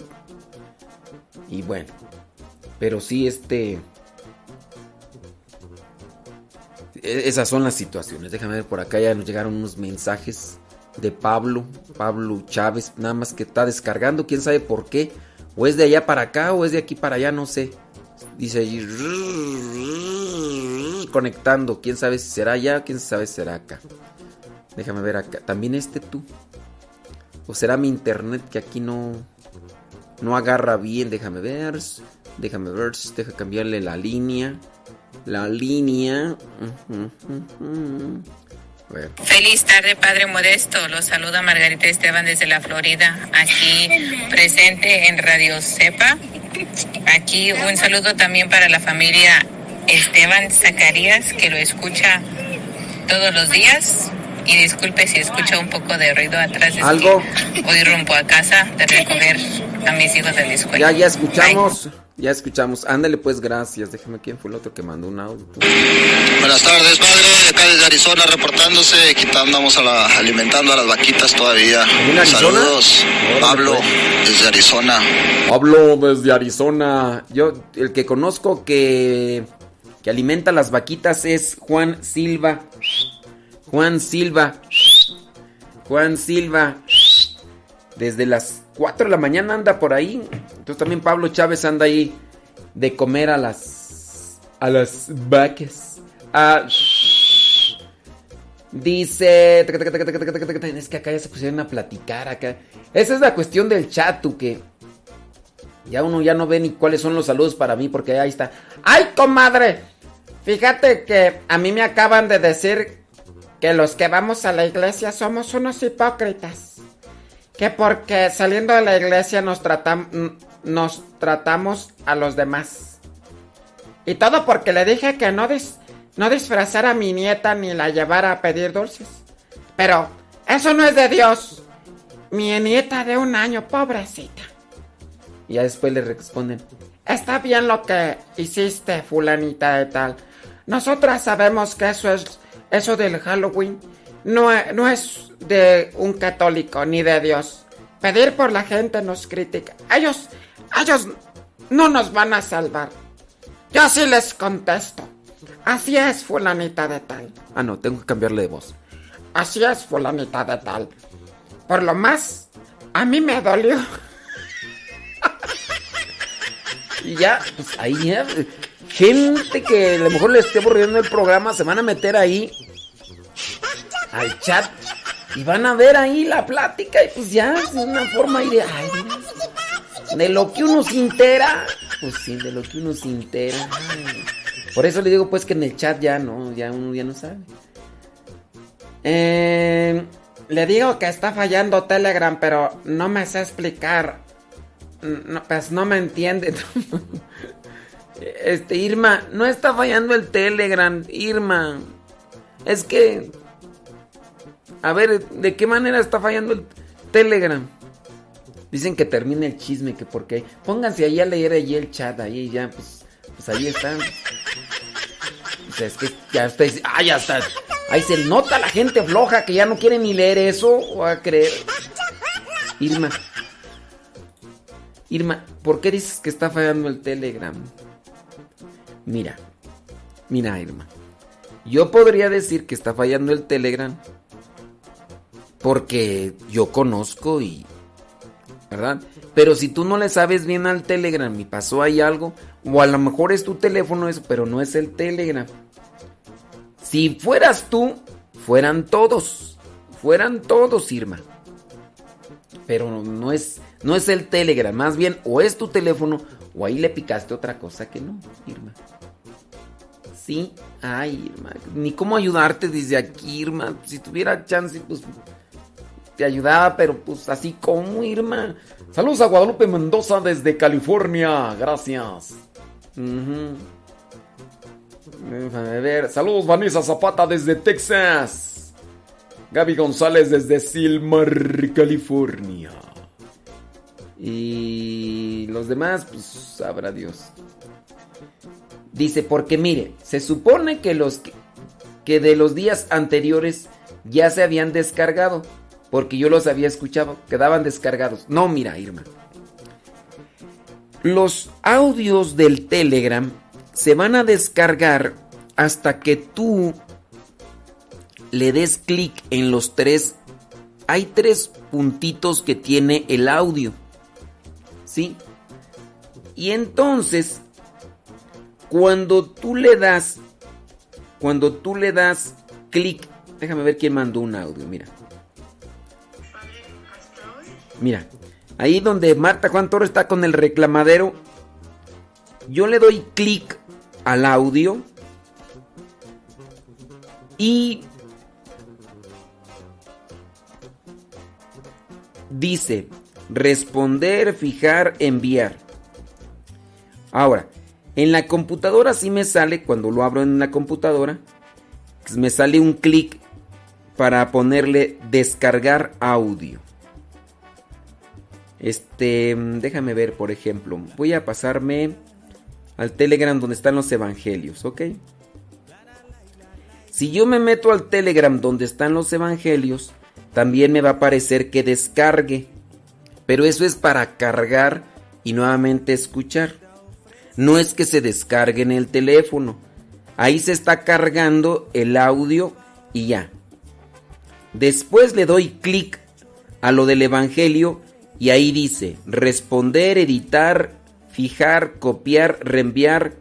Y bueno, pero sí, este... Esas son las situaciones. Déjame ver, por acá ya nos llegaron unos mensajes de Pablo, Pablo Chávez, nada más que está descargando, quién sabe por qué. O es de allá para acá o es de aquí para allá, no sé. Dice allí, conectando, quién sabe si será allá, quién sabe si será acá. Déjame ver acá. También este tú. O será mi internet que aquí no no agarra bien. Déjame ver. Déjame ver. Deja cambiarle la línea. La línea. Feliz tarde, Padre Modesto. Los saluda Margarita Esteban desde la Florida, aquí presente en Radio Cepa. Aquí un saludo también para la familia Esteban Zacarías, que lo escucha todos los días. Y disculpe si escucha un poco de ruido atrás. es ¿Algo? Hoy rumbo a casa de recoger a mis hijos de la escuela. Ya, ya escuchamos. Ya escuchamos. Ándale, pues, gracias. Déjame quién fue el otro que mandó un audio. Buenas tardes, padre. Acá desde Arizona reportándose. Andamos a la- alimentando a las vaquitas todavía. ¿En Arizona? Saludos. Pablo, desde Arizona. Hablo desde Arizona. Yo, el que conozco que que alimenta las vaquitas es Juan Silva. Juan Silva. Juan Silva. Desde las 4 de la mañana anda por ahí. Entonces también Pablo Chávez anda ahí de comer a las a las vacas. Ah, dice, es que acá ya se pusieron a platicar acá. Esa es la cuestión del chat, tú que ya uno ya no ve ni cuáles son los saludos para mí porque ahí está. ¡Ay, comadre! Fíjate que a mí me acaban de decir que los que vamos a la iglesia somos unos hipócritas. Que porque saliendo de la iglesia nos, nos tratamos a los demás. Y todo porque le dije que no, no disfrazara a mi nieta ni la llevara a pedir dulces. Pero eso no es de Dios. Mi nieta de un año, pobrecita. Y ya después le responden, está bien lo que hiciste, fulanita de tal. Nosotras sabemos que eso es, eso del Halloween no, no es de un católico ni de Dios. Pedir por la gente nos critica. Ellos, ellos no nos van a salvar. Yo sí les contesto. Así es, fulanita de tal. Ah, no, tengo que cambiarle de voz. Así es, fulanita de tal. Por lo más, a mí me dolió. y ya, pues ahí ya. Gente que a lo mejor le esté aburriendo el programa se van a meter ahí al chat y van a ver ahí la plática y pues ya es una forma de, ay, de lo que uno se entera. Pues sí, de lo que uno se entera. Por eso le digo pues que en el chat ya no, ya uno ya no sabe. Eh, le digo que está fallando Telegram, pero no me sé explicar. No, pues no me entiende. Este, Irma, no está fallando el Telegram, Irma. Es que... A ver, ¿de qué manera está fallando el Telegram? Dicen que termine el chisme, que porque... Pónganse ahí a leer allí el chat, ahí ya, pues... Pues ahí están. O sea, es que ya está... Ah, ya está. Ahí se nota la gente floja que ya no quiere ni leer eso o a creer. Irma. Irma, ¿por qué dices que está fallando el Telegram? Mira, mira Irma. Yo podría decir que está fallando el Telegram porque yo conozco y... ¿Verdad? Pero si tú no le sabes bien al Telegram y pasó ahí algo, o a lo mejor es tu teléfono eso, pero no es el Telegram. Si fueras tú, fueran todos. Fueran todos, Irma. Pero no es, no es el Telegram. Más bien, o es tu teléfono, o ahí le picaste otra cosa que no, Irma. Sí, ay, Irma. Ni cómo ayudarte desde aquí, Irma. Si tuviera chance, pues te ayudaba, pero pues así como, Irma. Saludos a Guadalupe Mendoza desde California. Gracias. A ver, saludos Vanessa Zapata desde Texas. Gaby González desde Silmar, California. Y los demás, pues sabrá Dios. Dice, porque mire, se supone que los que de los días anteriores ya se habían descargado. Porque yo los había escuchado, quedaban descargados. No, mira, Irma. Los audios del Telegram se van a descargar hasta que tú le des clic en los tres. Hay tres puntitos que tiene el audio. ¿Sí? Y entonces, cuando tú le das, cuando tú le das clic, déjame ver quién mandó un audio, mira. Mira, ahí donde Marta Juan Toro está con el reclamadero, yo le doy clic al audio y dice responder, fijar, enviar. Ahora, en la computadora sí me sale, cuando lo abro en la computadora, me sale un clic para ponerle descargar audio. Este, déjame ver, por ejemplo, voy a pasarme al Telegram donde están los evangelios, ¿ok? Si yo me meto al Telegram donde están los evangelios, también me va a aparecer que descargue. Pero eso es para cargar y nuevamente escuchar. No es que se descargue en el teléfono. Ahí se está cargando el audio y ya. Después le doy clic a lo del Evangelio y ahí dice responder, editar, fijar, copiar, reenviar.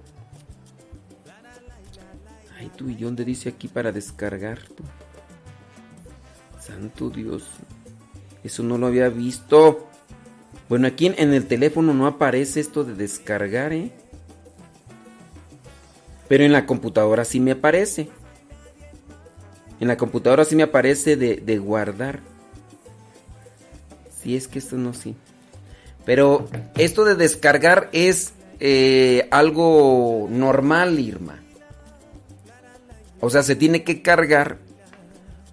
Ay, tú y dónde dice aquí para descargar. Santo Dios. Eso no lo había visto. Bueno, aquí en el teléfono no aparece esto de descargar, ¿eh? Pero en la computadora sí me aparece. En la computadora sí me aparece de, guardar. Si es que esto no sí. Pero esto de descargar es eh, algo normal, Irma. O sea, se tiene que cargar.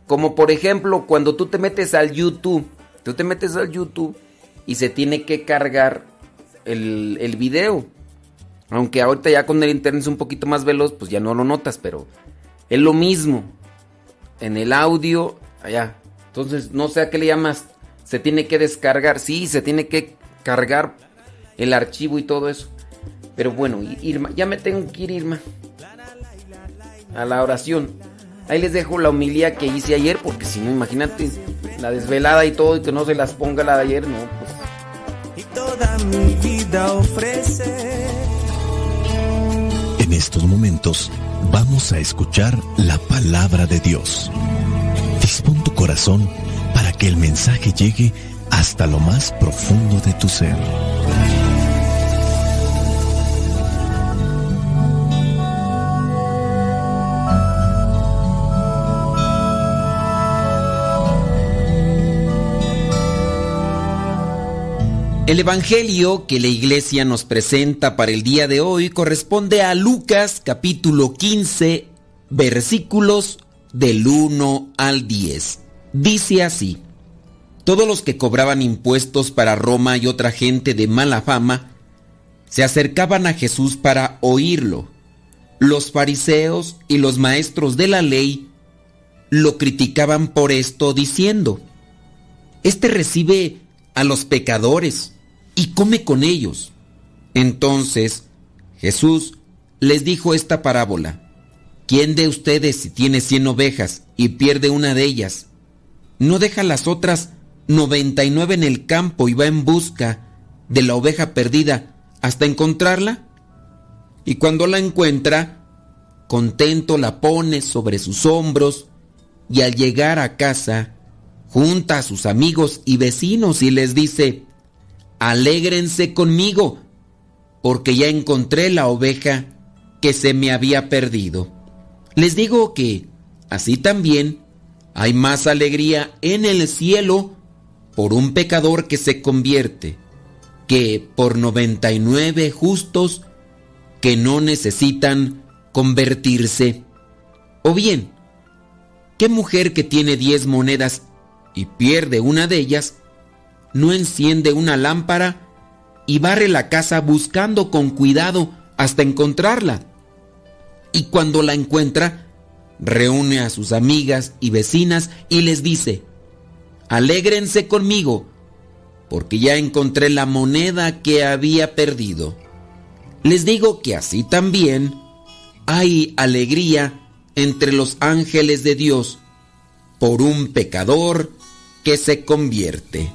Como por ejemplo, cuando tú te metes al YouTube. Tú te metes al YouTube y se tiene que cargar el, el video. Aunque ahorita ya con el internet es un poquito más veloz, pues ya no lo notas, pero es lo mismo. En el audio, allá. Entonces, no sé a qué le llamas. Se tiene que descargar. Sí, se tiene que cargar el archivo y todo eso. Pero bueno, Irma, ya me tengo que ir, Irma. A la oración. Ahí les dejo la homilía que hice ayer, porque si no, imagínate, la desvelada y todo, y que no se las ponga la de ayer, no, pues. Y toda mi vida ofrece en estos momentos vamos a escuchar la palabra de Dios. Dispón tu corazón que el mensaje llegue hasta lo más profundo de tu ser. El Evangelio que la iglesia nos presenta para el día de hoy corresponde a Lucas capítulo 15 versículos del 1 al 10. Dice así, todos los que cobraban impuestos para Roma y otra gente de mala fama se acercaban a Jesús para oírlo. Los fariseos y los maestros de la ley lo criticaban por esto diciendo, Este recibe a los pecadores y come con ellos. Entonces Jesús les dijo esta parábola. ¿Quién de ustedes si tiene cien ovejas y pierde una de ellas, no deja las otras noventa y nueve en el campo y va en busca de la oveja perdida hasta encontrarla? Y cuando la encuentra, contento la pone sobre sus hombros y al llegar a casa, junta a sus amigos y vecinos y les dice, alégrense conmigo, porque ya encontré la oveja que se me había perdido. Les digo que, así también, hay más alegría en el cielo por un pecador que se convierte que por 99 justos que no necesitan convertirse. O bien, ¿qué mujer que tiene 10 monedas y pierde una de ellas no enciende una lámpara y barre la casa buscando con cuidado hasta encontrarla. Y cuando la encuentra, reúne a sus amigas y vecinas y les dice, alégrense conmigo, porque ya encontré la moneda que había perdido. Les digo que así también hay alegría entre los ángeles de Dios por un pecador que se convierte.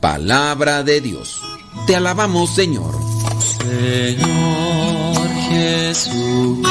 Palabra de Dios. Te alabamos, Señor. Señor Jesucristo,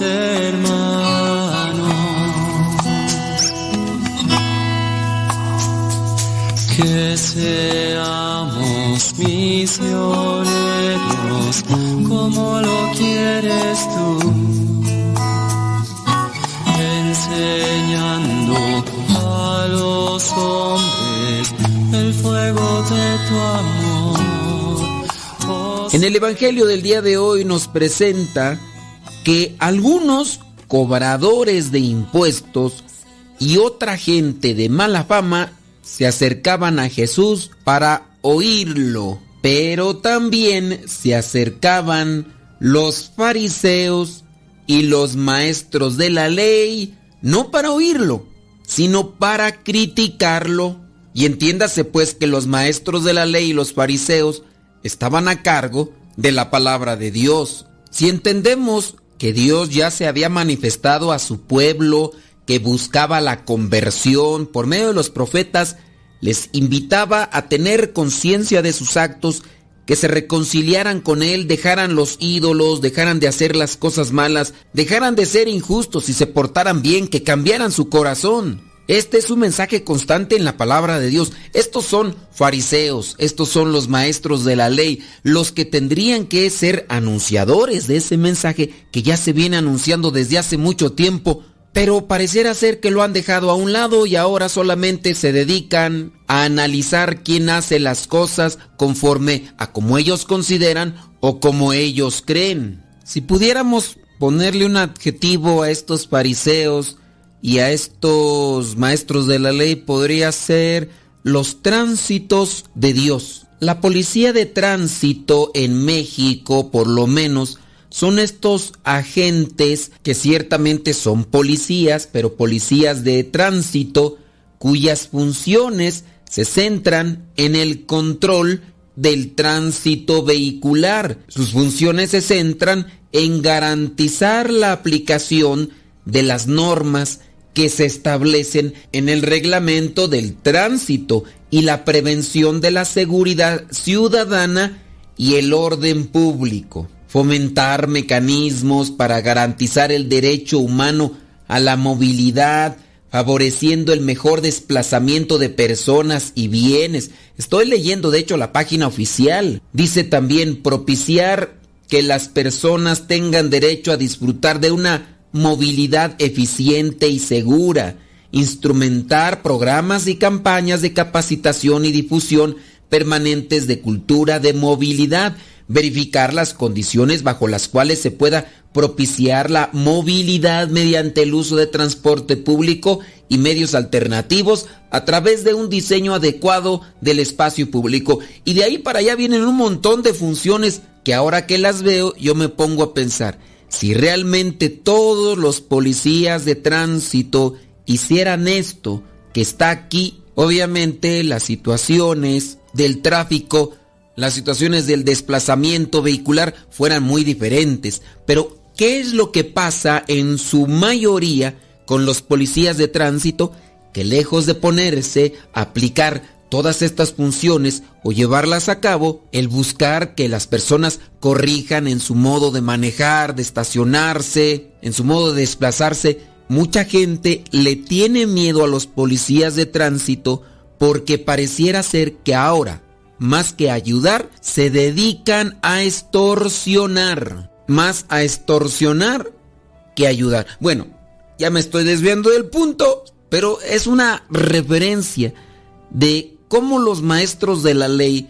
los hermanos. Que seamos misioneros como lo quieres tú. Enseñando los hombres el fuego de tu amor. en el Evangelio del día de hoy nos presenta que algunos cobradores de impuestos y otra gente de mala fama se acercaban a Jesús para oírlo, pero también se acercaban los fariseos y los maestros de la ley, no para oírlo, sino para criticarlo. Y entiéndase pues que los maestros de la ley y los fariseos estaban a cargo de la palabra de Dios. Si entendemos que Dios ya se había manifestado a su pueblo, que buscaba la conversión por medio de los profetas, les invitaba a tener conciencia de sus actos, que se reconciliaran con Él, dejaran los ídolos, dejaran de hacer las cosas malas, dejaran de ser injustos y se portaran bien, que cambiaran su corazón. Este es un mensaje constante en la palabra de Dios. Estos son fariseos, estos son los maestros de la ley, los que tendrían que ser anunciadores de ese mensaje que ya se viene anunciando desde hace mucho tiempo, pero pareciera ser que lo han dejado a un lado y ahora solamente se dedican a analizar quién hace las cosas conforme a como ellos consideran o como ellos creen. Si pudiéramos ponerle un adjetivo a estos fariseos y a estos maestros de la ley, podría ser los tránsitos de Dios. La policía de tránsito en México, por lo menos, son estos agentes que ciertamente son policías, pero policías de tránsito, cuyas funciones se centran en el control del tránsito vehicular. Sus funciones se centran en garantizar la aplicación de las normas que se establecen en el reglamento del tránsito y la prevención de la seguridad ciudadana y el orden público fomentar mecanismos para garantizar el derecho humano a la movilidad, favoreciendo el mejor desplazamiento de personas y bienes. Estoy leyendo de hecho la página oficial. Dice también propiciar que las personas tengan derecho a disfrutar de una movilidad eficiente y segura, instrumentar programas y campañas de capacitación y difusión permanentes de cultura de movilidad, verificar las condiciones bajo las cuales se pueda propiciar la movilidad mediante el uso de transporte público y medios alternativos a través de un diseño adecuado del espacio público. Y de ahí para allá vienen un montón de funciones que ahora que las veo yo me pongo a pensar, si realmente todos los policías de tránsito hicieran esto que está aquí, obviamente las situaciones del tráfico las situaciones del desplazamiento vehicular fueran muy diferentes. Pero, ¿qué es lo que pasa en su mayoría con los policías de tránsito que lejos de ponerse a aplicar todas estas funciones o llevarlas a cabo, el buscar que las personas corrijan en su modo de manejar, de estacionarse, en su modo de desplazarse, mucha gente le tiene miedo a los policías de tránsito porque pareciera ser que ahora más que ayudar, se dedican a extorsionar. Más a extorsionar que ayudar. Bueno, ya me estoy desviando del punto, pero es una referencia de cómo los maestros de la ley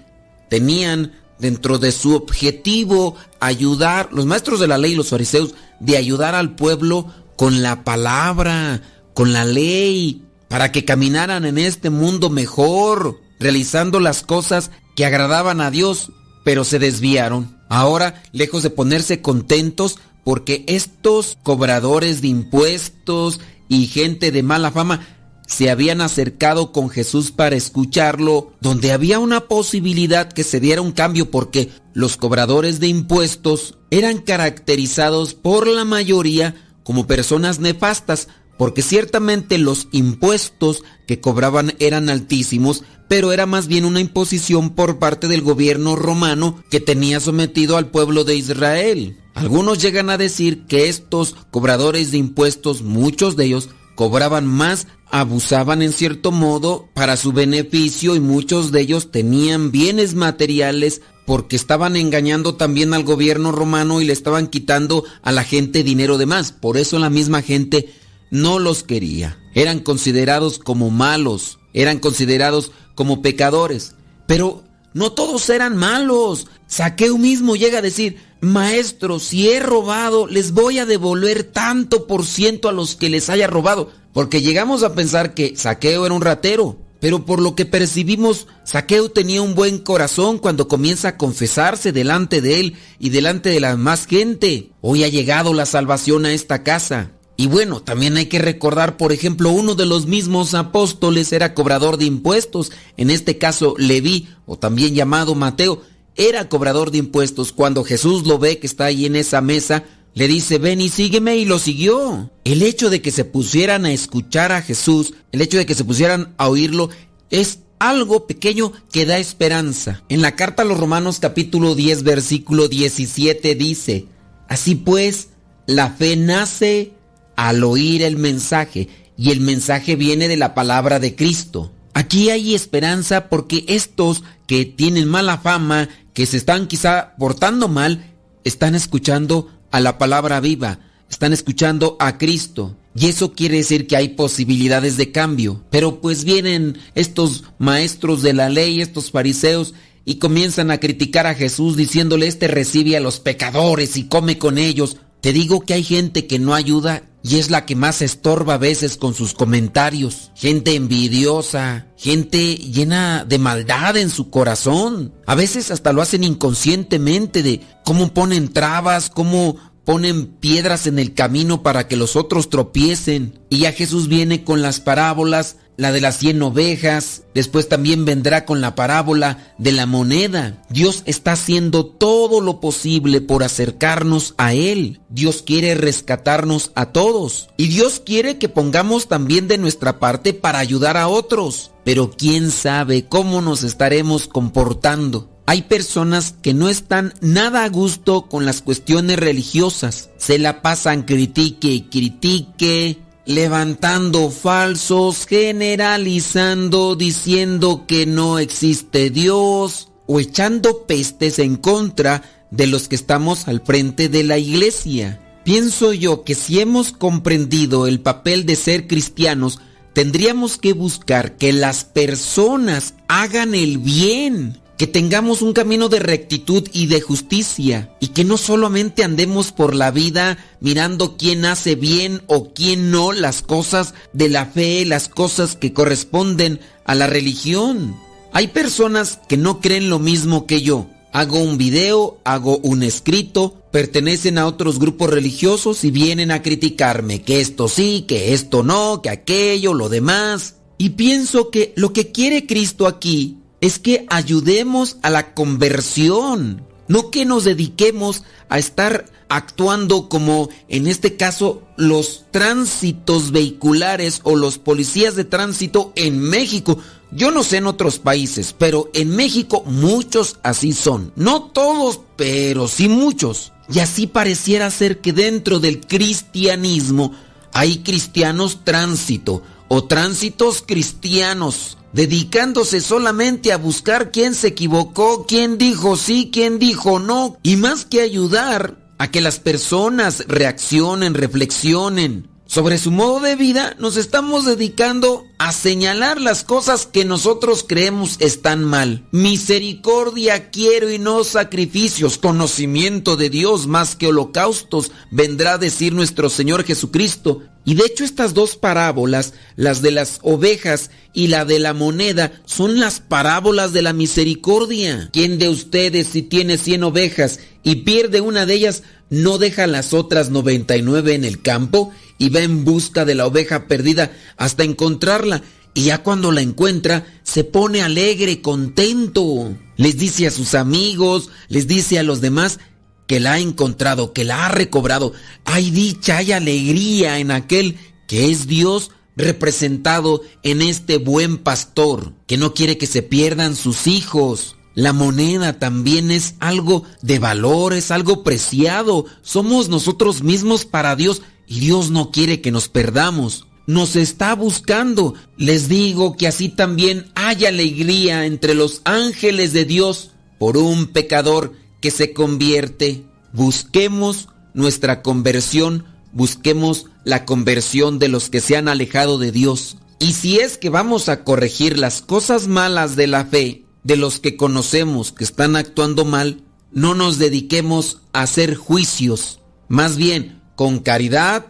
tenían dentro de su objetivo ayudar, los maestros de la ley, los fariseos, de ayudar al pueblo con la palabra, con la ley, para que caminaran en este mundo mejor, realizando las cosas que agradaban a Dios, pero se desviaron. Ahora, lejos de ponerse contentos porque estos cobradores de impuestos y gente de mala fama se habían acercado con Jesús para escucharlo, donde había una posibilidad que se diera un cambio porque los cobradores de impuestos eran caracterizados por la mayoría como personas nefastas, porque ciertamente los impuestos que cobraban eran altísimos, pero era más bien una imposición por parte del gobierno romano que tenía sometido al pueblo de Israel. Algunos llegan a decir que estos cobradores de impuestos, muchos de ellos, cobraban más, abusaban en cierto modo para su beneficio y muchos de ellos tenían bienes materiales porque estaban engañando también al gobierno romano y le estaban quitando a la gente dinero de más. Por eso la misma gente no los quería. Eran considerados como malos, eran considerados como pecadores. Pero no todos eran malos. Saqueo mismo llega a decir, maestro, si he robado, les voy a devolver tanto por ciento a los que les haya robado. Porque llegamos a pensar que Saqueo era un ratero. Pero por lo que percibimos, Saqueo tenía un buen corazón cuando comienza a confesarse delante de él y delante de la más gente. Hoy ha llegado la salvación a esta casa. Y bueno, también hay que recordar, por ejemplo, uno de los mismos apóstoles era cobrador de impuestos, en este caso Leví, o también llamado Mateo, era cobrador de impuestos. Cuando Jesús lo ve que está ahí en esa mesa, le dice, ven y sígueme y lo siguió. El hecho de que se pusieran a escuchar a Jesús, el hecho de que se pusieran a oírlo, es algo pequeño que da esperanza. En la carta a los Romanos capítulo 10 versículo 17 dice, así pues, la fe nace al oír el mensaje y el mensaje viene de la palabra de Cristo. Aquí hay esperanza porque estos que tienen mala fama, que se están quizá portando mal, están escuchando a la palabra viva, están escuchando a Cristo. Y eso quiere decir que hay posibilidades de cambio. Pero pues vienen estos maestros de la ley, estos fariseos, y comienzan a criticar a Jesús diciéndole, este recibe a los pecadores y come con ellos. Te digo que hay gente que no ayuda y es la que más estorba a veces con sus comentarios. Gente envidiosa, gente llena de maldad en su corazón. A veces hasta lo hacen inconscientemente de cómo ponen trabas, cómo ponen piedras en el camino para que los otros tropiecen. Y ya Jesús viene con las parábolas la de las cien ovejas, después también vendrá con la parábola de la moneda. Dios está haciendo todo lo posible por acercarnos a Él. Dios quiere rescatarnos a todos. Y Dios quiere que pongamos también de nuestra parte para ayudar a otros. Pero quién sabe cómo nos estaremos comportando. Hay personas que no están nada a gusto con las cuestiones religiosas. Se la pasan critique y critique levantando falsos, generalizando, diciendo que no existe Dios o echando pestes en contra de los que estamos al frente de la iglesia. Pienso yo que si hemos comprendido el papel de ser cristianos, tendríamos que buscar que las personas hagan el bien que tengamos un camino de rectitud y de justicia y que no solamente andemos por la vida mirando quién hace bien o quién no las cosas de la fe, las cosas que corresponden a la religión. Hay personas que no creen lo mismo que yo. Hago un video, hago un escrito, pertenecen a otros grupos religiosos y vienen a criticarme que esto sí, que esto no, que aquello, lo demás. Y pienso que lo que quiere Cristo aquí es que ayudemos a la conversión, no que nos dediquemos a estar actuando como en este caso los tránsitos vehiculares o los policías de tránsito en México. Yo no sé en otros países, pero en México muchos así son. No todos, pero sí muchos. Y así pareciera ser que dentro del cristianismo hay cristianos tránsito o tránsitos cristianos dedicándose solamente a buscar quién se equivocó, quién dijo sí, quién dijo no, y más que ayudar a que las personas reaccionen, reflexionen sobre su modo de vida, nos estamos dedicando a señalar las cosas que nosotros creemos están mal. Misericordia quiero y no sacrificios, conocimiento de Dios más que holocaustos, vendrá a decir nuestro Señor Jesucristo. Y de hecho estas dos parábolas, las de las ovejas y la de la moneda, son las parábolas de la misericordia. ¿Quién de ustedes si tiene cien ovejas y pierde una de ellas, no deja las otras 99 en el campo y va en busca de la oveja perdida hasta encontrarla? Y ya cuando la encuentra, se pone alegre, contento. Les dice a sus amigos, les dice a los demás, que la ha encontrado, que la ha recobrado. Hay dicha, hay alegría en aquel que es Dios representado en este buen pastor, que no quiere que se pierdan sus hijos. La moneda también es algo de valor, es algo preciado. Somos nosotros mismos para Dios y Dios no quiere que nos perdamos. Nos está buscando. Les digo que así también hay alegría entre los ángeles de Dios por un pecador que se convierte. Busquemos nuestra conversión, busquemos la conversión de los que se han alejado de Dios. Y si es que vamos a corregir las cosas malas de la fe, de los que conocemos que están actuando mal, no nos dediquemos a hacer juicios, más bien con caridad,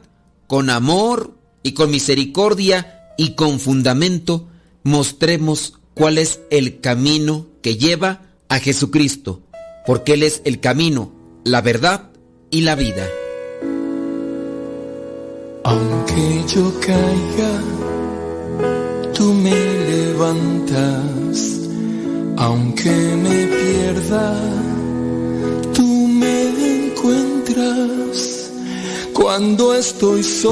con amor y con misericordia y con fundamento, mostremos cuál es el camino que lleva a Jesucristo, porque Él es el camino, la verdad y la vida. Aunque yo caiga, tú me levantas. Aunque me pierda, tú me encuentras. Cuando estoy solo.